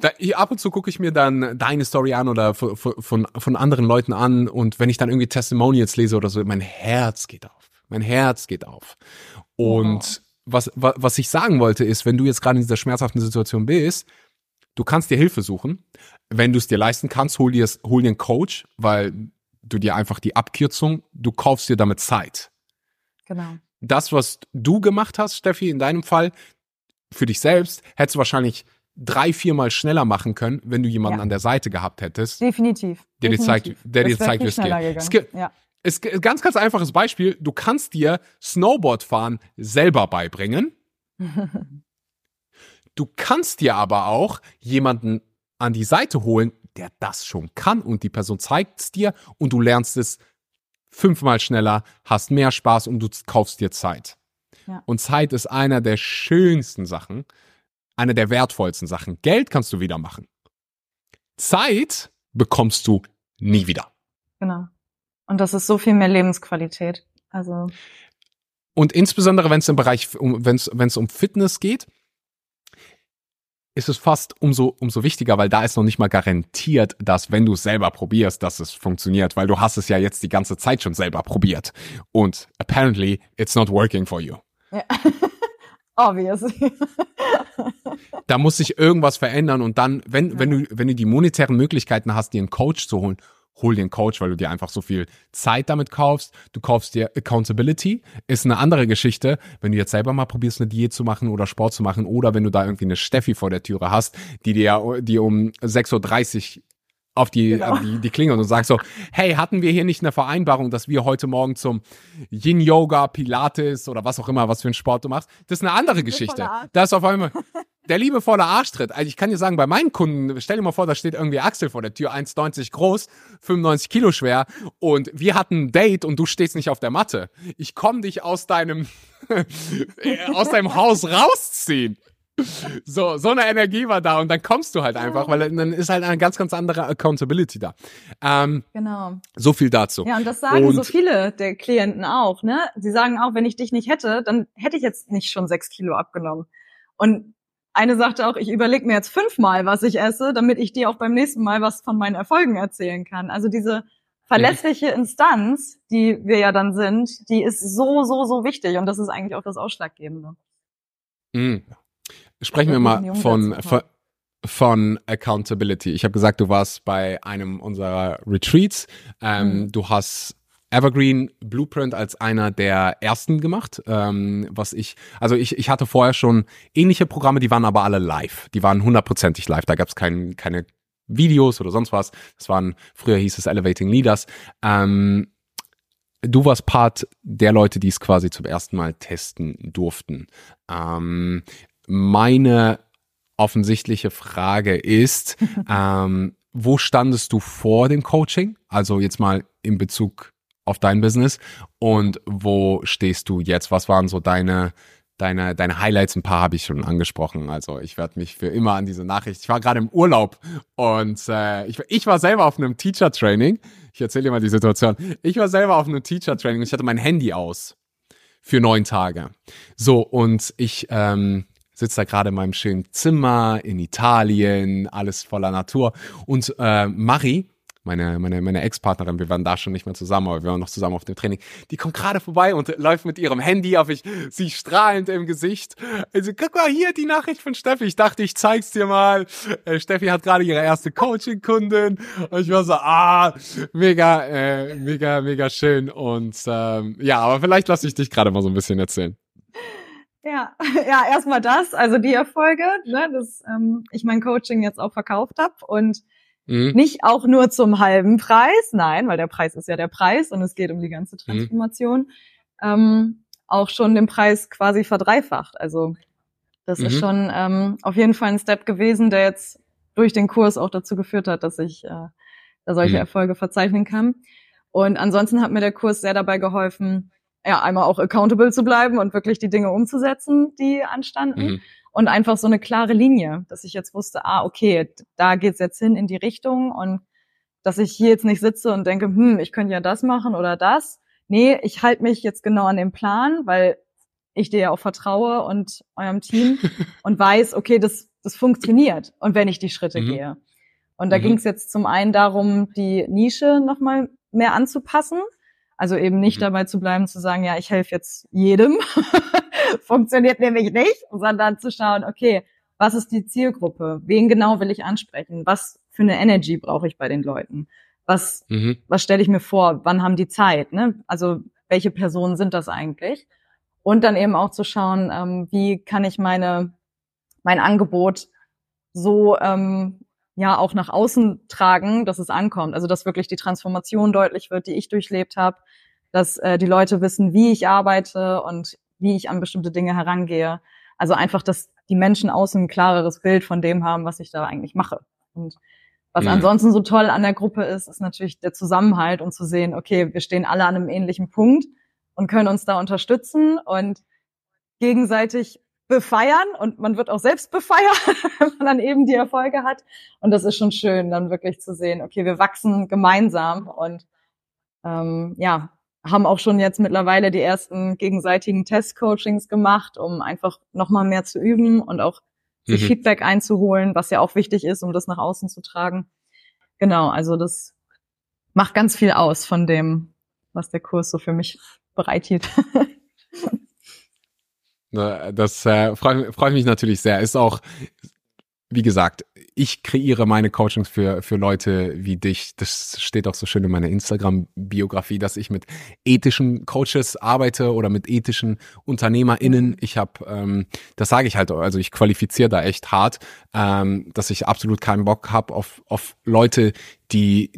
da, ab und zu gucke ich mir dann deine Story an oder von, von, von anderen Leuten an und wenn ich dann irgendwie Testimonials lese oder so, mein Herz geht auf. Mein Herz geht auf. Und was, was, was ich sagen wollte ist, wenn du jetzt gerade in dieser schmerzhaften Situation bist, du kannst dir Hilfe suchen. Wenn du es dir leisten kannst, hol dir, hol dir einen Coach, weil du dir einfach die Abkürzung, du kaufst dir damit Zeit. Genau. Das, was du gemacht hast, Steffi, in deinem Fall, für dich selbst, hättest du wahrscheinlich drei, viermal schneller machen können, wenn du jemanden Ja. an der Seite gehabt hättest, Definitiv. der dir zeigt, Definitiv. der dir Das zeigt, wie es geht. Es gibt, Ja. Es gibt ganz, ganz einfaches Beispiel. Du kannst dir Snowboardfahren selber beibringen. Du kannst dir aber auch jemanden an die Seite holen, der das schon kann und die Person zeigt es dir und du lernst es fünfmal schneller, hast mehr Spaß und du kaufst dir Zeit. Ja. Und Zeit ist einer der schönsten Sachen, einer der wertvollsten Sachen. Geld kannst du wieder machen. Zeit bekommst du nie wieder. Genau. Und das ist so viel mehr Lebensqualität. Also, Und insbesondere, wenn es im Bereich, um, wenn es um Fitness geht, ist es fast umso, umso wichtiger, weil da ist noch nicht mal garantiert, dass wenn du es selber probierst, dass es funktioniert, weil du hast es ja jetzt die ganze Zeit schon selber probiert. Und apparently it's not working for you. ja. obviously. Da muss sich irgendwas verändern und dann, wenn, wenn du, wenn du die monetären Möglichkeiten hast, dir einen Coach zu holen, hol einen Coach, weil du dir einfach so viel Zeit damit kaufst. Du kaufst dir Accountability, ist eine andere Geschichte, wenn du jetzt selber mal probierst, eine Diät zu machen oder Sport zu machen oder wenn du da irgendwie eine Steffi vor der Türe hast, die dir, die um 6.30 Uhr auf die, Genau. die, die klingelt und sagst so, hey, hatten wir hier nicht eine Vereinbarung, dass wir heute Morgen zum Yin-Yoga, Pilates oder was auch immer, was für einen Sport du machst? Das ist eine andere Geschichte. Da ist auf einmal der liebevolle Arschtritt. Also ich kann dir sagen, bei meinen Kunden, stell dir mal vor, da steht irgendwie Axel vor der Tür, 1,90 groß, 95 Kilo schwer und wir hatten ein Date und du stehst nicht auf der Matte. Ich komm dich aus deinem, äh, aus deinem Haus rausziehen. So, so eine Energie war da und dann kommst du halt einfach, weil dann ist halt eine ganz, ganz andere Accountability da. Ähm, genau. so viel dazu. Ja, und das sagen Und- so viele der Klienten auch, ne? Sie sagen auch, wenn ich dich nicht hätte, dann hätte ich jetzt nicht schon sechs Kilo abgenommen. Und eine sagte auch, ich überlege mir jetzt fünfmal, was ich esse, damit ich dir auch beim nächsten Mal was von meinen Erfolgen erzählen kann. Also diese verlässliche Instanz, die wir ja dann sind, die ist so, so, so wichtig. Und das ist eigentlich auch das Ausschlaggebende. Mhm. Sprechen wir mal von, von, von Accountability. Ich habe gesagt, du warst bei einem unserer Retreats. Ähm, Mhm. Du hast Evergreen Blueprint als einer der ersten gemacht. Ähm, was ich, also ich, ich hatte vorher schon ähnliche Programme, die waren aber alle live. Die waren hundertprozentig live. Da gab es kein, keine Videos oder sonst was. Das waren, früher hieß es Elevating Leaders. Ähm, du warst Part der Leute, die es quasi zum ersten Mal testen durften. Ähm, meine offensichtliche Frage ist, ähm, wo standest du vor dem Coaching? Also jetzt mal in Bezug auf dein Business und wo stehst du jetzt? Was waren so deine deine deine Highlights? Ein paar habe ich schon angesprochen. Also ich werde mich für immer an diese Nachricht. Ich war gerade im Urlaub und äh, ich, ich war selber auf einem Teacher Training. Ich erzähle dir mal die Situation. Ich war selber auf einem Teacher Training und ich hatte mein Handy aus für neun Tage. So, und ich ähm, sitze da gerade in meinem schönen Zimmer in Italien, alles voller Natur. Und äh, Marie, meine, meine, meine Ex-Partnerin, wir waren da schon nicht mehr zusammen, aber wir waren noch zusammen auf dem Training, die kommt gerade vorbei und läuft mit ihrem Handy auf ich, sie strahlend im Gesicht. Also, guck mal hier die Nachricht von Steffi. Ich dachte, ich zeig's dir mal. Äh, Steffi hat gerade ihre erste Coaching-Kundin. Und ich war so, ah, mega, äh, mega, mega schön. Und ähm, ja, aber vielleicht lasse ich dich gerade mal so ein bisschen erzählen. Ja, ja, erstmal das, also die Erfolge, ne, dass ähm, ich mein Coaching jetzt auch verkauft habe und Mhm. nicht auch nur zum halben Preis, nein, weil der Preis ist ja der Preis und es geht um die ganze Mhm. Transformation, ähm, auch schon den Preis quasi verdreifacht. Also das ist Mhm. schon ähm, auf jeden Fall ein Step gewesen, der jetzt durch den Kurs auch dazu geführt hat, dass ich äh, da solche Mhm. Erfolge verzeichnen kann. Und ansonsten hat mir der Kurs sehr dabei geholfen, ja, einmal auch accountable zu bleiben und wirklich die Dinge umzusetzen, die anstanden Mhm. und einfach so eine klare Linie, dass ich jetzt wusste, ah, okay, da geht's jetzt hin in die Richtung und dass ich hier jetzt nicht sitze und denke, hm, ich könnte ja das machen oder das. Nee, ich halte mich jetzt genau an den Plan, weil ich dir ja auch vertraue und eurem Team und weiß, okay, das, das funktioniert und wenn ich die Schritte Mhm. gehe. Und da Mhm. ging's jetzt zum einen darum, die Nische nochmal mehr anzupassen. Also eben nicht Mhm. dabei zu bleiben, zu sagen, ja, ich helfe jetzt jedem. Funktioniert nämlich nicht, sondern zu schauen, okay, was ist die Zielgruppe? Wen genau will ich ansprechen? Was für eine Energy brauche ich bei den Leuten? Was, Mhm. was stelle ich mir vor? Wann haben die Zeit? Ne? Also welche Personen sind das eigentlich? Und dann eben auch zu schauen, ähm, wie kann ich meine, mein Angebot so ähm, ja auch nach außen tragen, dass es ankommt. Also dass wirklich die Transformation deutlich wird, die ich durchlebt habe, dass äh, die Leute wissen, wie ich arbeite und wie ich an bestimmte Dinge herangehe. Also einfach, dass die Menschen außen ein klareres Bild von dem haben, was ich da eigentlich mache. Und was mhm. ansonsten so toll an der Gruppe ist, ist natürlich der Zusammenhalt und zu sehen, okay, wir stehen alle an einem ähnlichen Punkt und können uns da unterstützen und gegenseitig befeiern und man wird auch selbst befeiert, wenn man dann eben die Erfolge hat. Und das ist schon schön, dann wirklich zu sehen, okay, wir wachsen gemeinsam und ähm, ja, haben auch schon jetzt mittlerweile die ersten gegenseitigen Test-Coachings gemacht, um einfach nochmal mehr zu üben und auch sich mhm. Feedback einzuholen, was ja auch wichtig ist, um das nach außen zu tragen. Genau, also das macht ganz viel aus von dem, was der Kurs so für mich bereithielt. Das äh, freut, freut mich natürlich sehr. Ist auch, wie gesagt, ich kreiere meine Coachings für, für Leute wie dich. Das steht auch so schön in meiner Instagram-Biografie, dass ich mit ethischen Coaches arbeite oder mit ethischen UnternehmerInnen. Ich habe, ähm, das sage ich halt, also ich qualifiziere da echt hart, ähm, dass ich absolut keinen Bock habe auf, auf Leute, die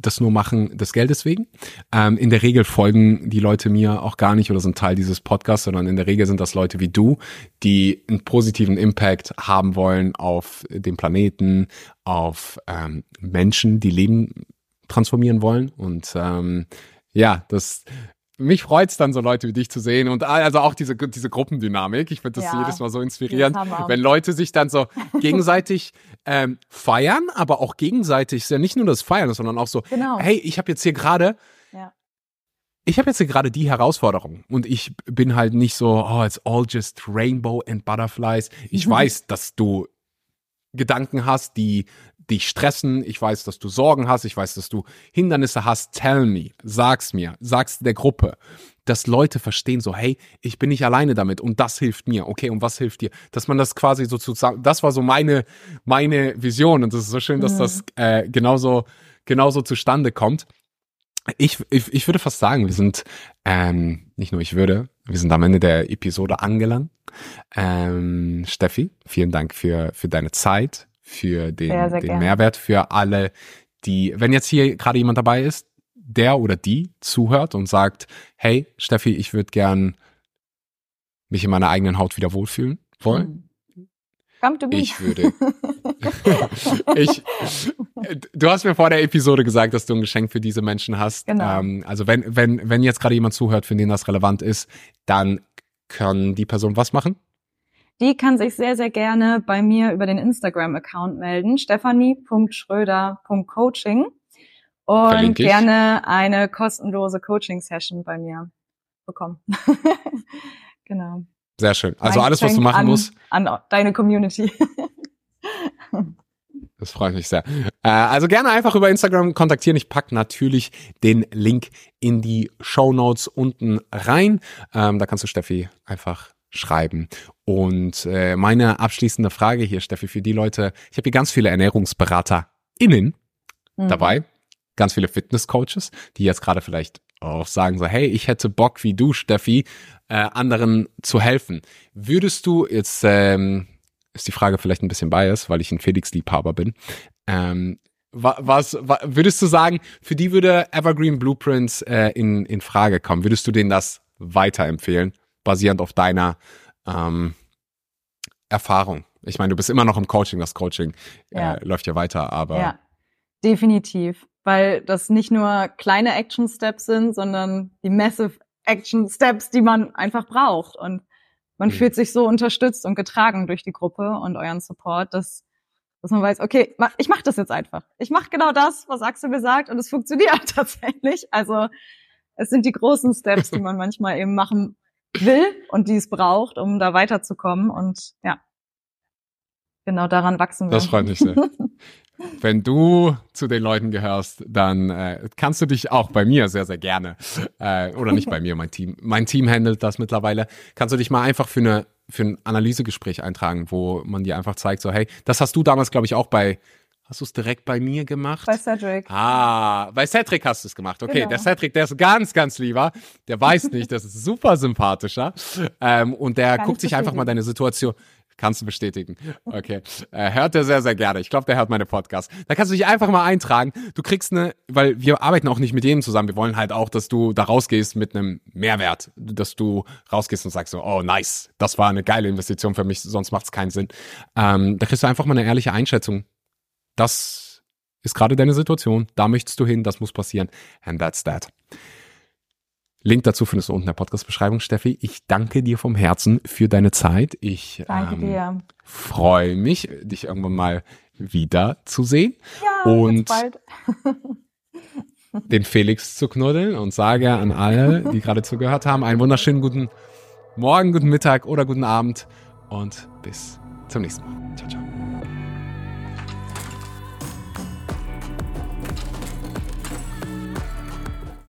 das nur machen des Geldes wegen. Ähm, in der Regel folgen die Leute mir auch gar nicht oder sind Teil dieses Podcasts, sondern in der Regel sind das Leute wie du, die einen positiven Impact haben wollen auf den Planeten, auf ähm, Menschen, die Leben transformieren wollen. Und ähm, ja, das mich freut's dann, so Leute wie dich zu sehen und also auch diese, diese Gruppendynamik. Ich finde das ja, jedes Mal so inspirierend, wenn Leute sich dann so gegenseitig ähm, feiern, aber auch gegenseitig, ist ja nicht nur das Feiern, sondern auch so, genau. hey, ich habe jetzt hier gerade ja. Ich habe jetzt hier gerade die Herausforderung und ich bin halt nicht so, oh, it's all just rainbow and butterflies. Ich mhm. weiß, dass du Gedanken hast, die dich stressen, ich weiß, dass du Sorgen hast, ich weiß, dass du Hindernisse hast, tell me, sag's mir, sag's der Gruppe, dass Leute verstehen so, hey, ich bin nicht alleine damit und das hilft mir, okay, und was hilft dir? Dass man das quasi so zusammen, das war so meine, meine Vision und das ist so schön, dass mhm. das äh, genauso, genauso zustande kommt. Ich, ich, ich würde fast sagen, wir sind, ähm, nicht nur ich würde, wir sind am Ende der Episode angelangt. Ähm, Steffi, vielen Dank für, für deine Zeit, für den, sehr, sehr den Mehrwert für alle, die, wenn jetzt hier gerade jemand dabei ist, der oder die zuhört und sagt, hey, Steffi, ich würde gern mich in meiner eigenen Haut wieder wohlfühlen wollen. Come to me. Ich würde. ich, du hast mir vor der Episode gesagt, dass du ein Geschenk für diese Menschen hast. Genau. Ähm, also wenn, wenn, wenn jetzt gerade jemand zuhört, für den das relevant ist, dann kann die Person was machen? Die kann sich sehr, sehr gerne bei mir über den Instagram-Account melden, stephanie.schröder.coaching und gerne eine kostenlose Coaching-Session bei mir bekommen. genau. Sehr schön. Also alles, was du machen an, musst. An deine Community. Das freut mich sehr. Äh, also gerne einfach über Instagram kontaktieren. Ich pack natürlich den Link in die Show Notes unten rein. Ähm, da kannst du Steffi einfach schreiben. Und äh, meine abschließende Frage hier, Steffi, für die Leute, ich habe hier ganz viele ErnährungsberaterInnen mhm. dabei, ganz viele Fitnesscoaches, die jetzt gerade vielleicht auch sagen so, hey, ich hätte Bock wie du, Steffi, äh, anderen zu helfen. Würdest du, jetzt ähm, ist die Frage vielleicht ein bisschen bias, weil ich ein Felix-Liebhaber bin, ähm, was, was würdest du sagen, für die würde Evergreen Blueprints äh, in, in Frage kommen? Würdest du denen das weiterempfehlen? Basierend auf deiner ähm, Erfahrung? Ich meine, du bist immer noch im Coaching, das Coaching äh, ja. läuft ja weiter, aber. Ja, definitiv. Weil das nicht nur kleine Action Steps sind, sondern die massive Action Steps, die man einfach braucht. Und man mhm. fühlt sich so unterstützt und getragen durch die Gruppe und euren Support, dass, dass man weiß, okay, ich mache das jetzt einfach. Ich mache genau das, was Axel mir sagt und es funktioniert tatsächlich. Also es sind die großen Steps, die man manchmal eben machen will und die es braucht, um da weiterzukommen. Und ja, genau daran wachsen wir. Das freut mich sehr. Wenn du zu den Leuten gehörst, dann äh, kannst du dich auch bei mir sehr, sehr gerne, äh, oder nicht bei mir, mein Team, mein Team handelt das mittlerweile, kannst du dich mal einfach für eine für ein Analysegespräch eintragen, wo man dir einfach zeigt, so hey, das hast du damals, glaube ich, auch bei Hast du es direkt bei mir gemacht? Bei Cedric. Ah, bei Cedric hast du es gemacht. Okay, genau. der Cedric, der ist ganz, ganz lieber. Der weiß nicht, das ist super sympathischer. Ähm, und der Gar guckt sich einfach mal deine Situation. Kannst du bestätigen. Okay. Äh, hört er sehr, sehr gerne. Ich glaube, der hört meine Podcast. Da kannst du dich einfach mal eintragen. Du kriegst eine, weil wir arbeiten auch nicht mit jedem zusammen. Wir wollen halt auch, dass du da rausgehst mit einem Mehrwert. Dass du rausgehst und sagst so, oh nice, das war eine geile Investition für mich, sonst macht es keinen Sinn. Ähm, da kriegst du einfach mal eine ehrliche Einschätzung. Das ist gerade deine Situation. Da möchtest du hin, das muss passieren. And that's that. Link dazu findest du unten in der Podcast-Beschreibung, Steffi. Ich danke dir vom Herzen für deine Zeit. Ich danke ähm, freue mich, dich irgendwann mal wieder zu sehen. Ja, und bald. den Felix zu knuddeln und sage an alle, die gerade zugehört haben, einen wunderschönen guten Morgen, guten Mittag oder guten Abend und bis zum nächsten Mal. Ciao, ciao.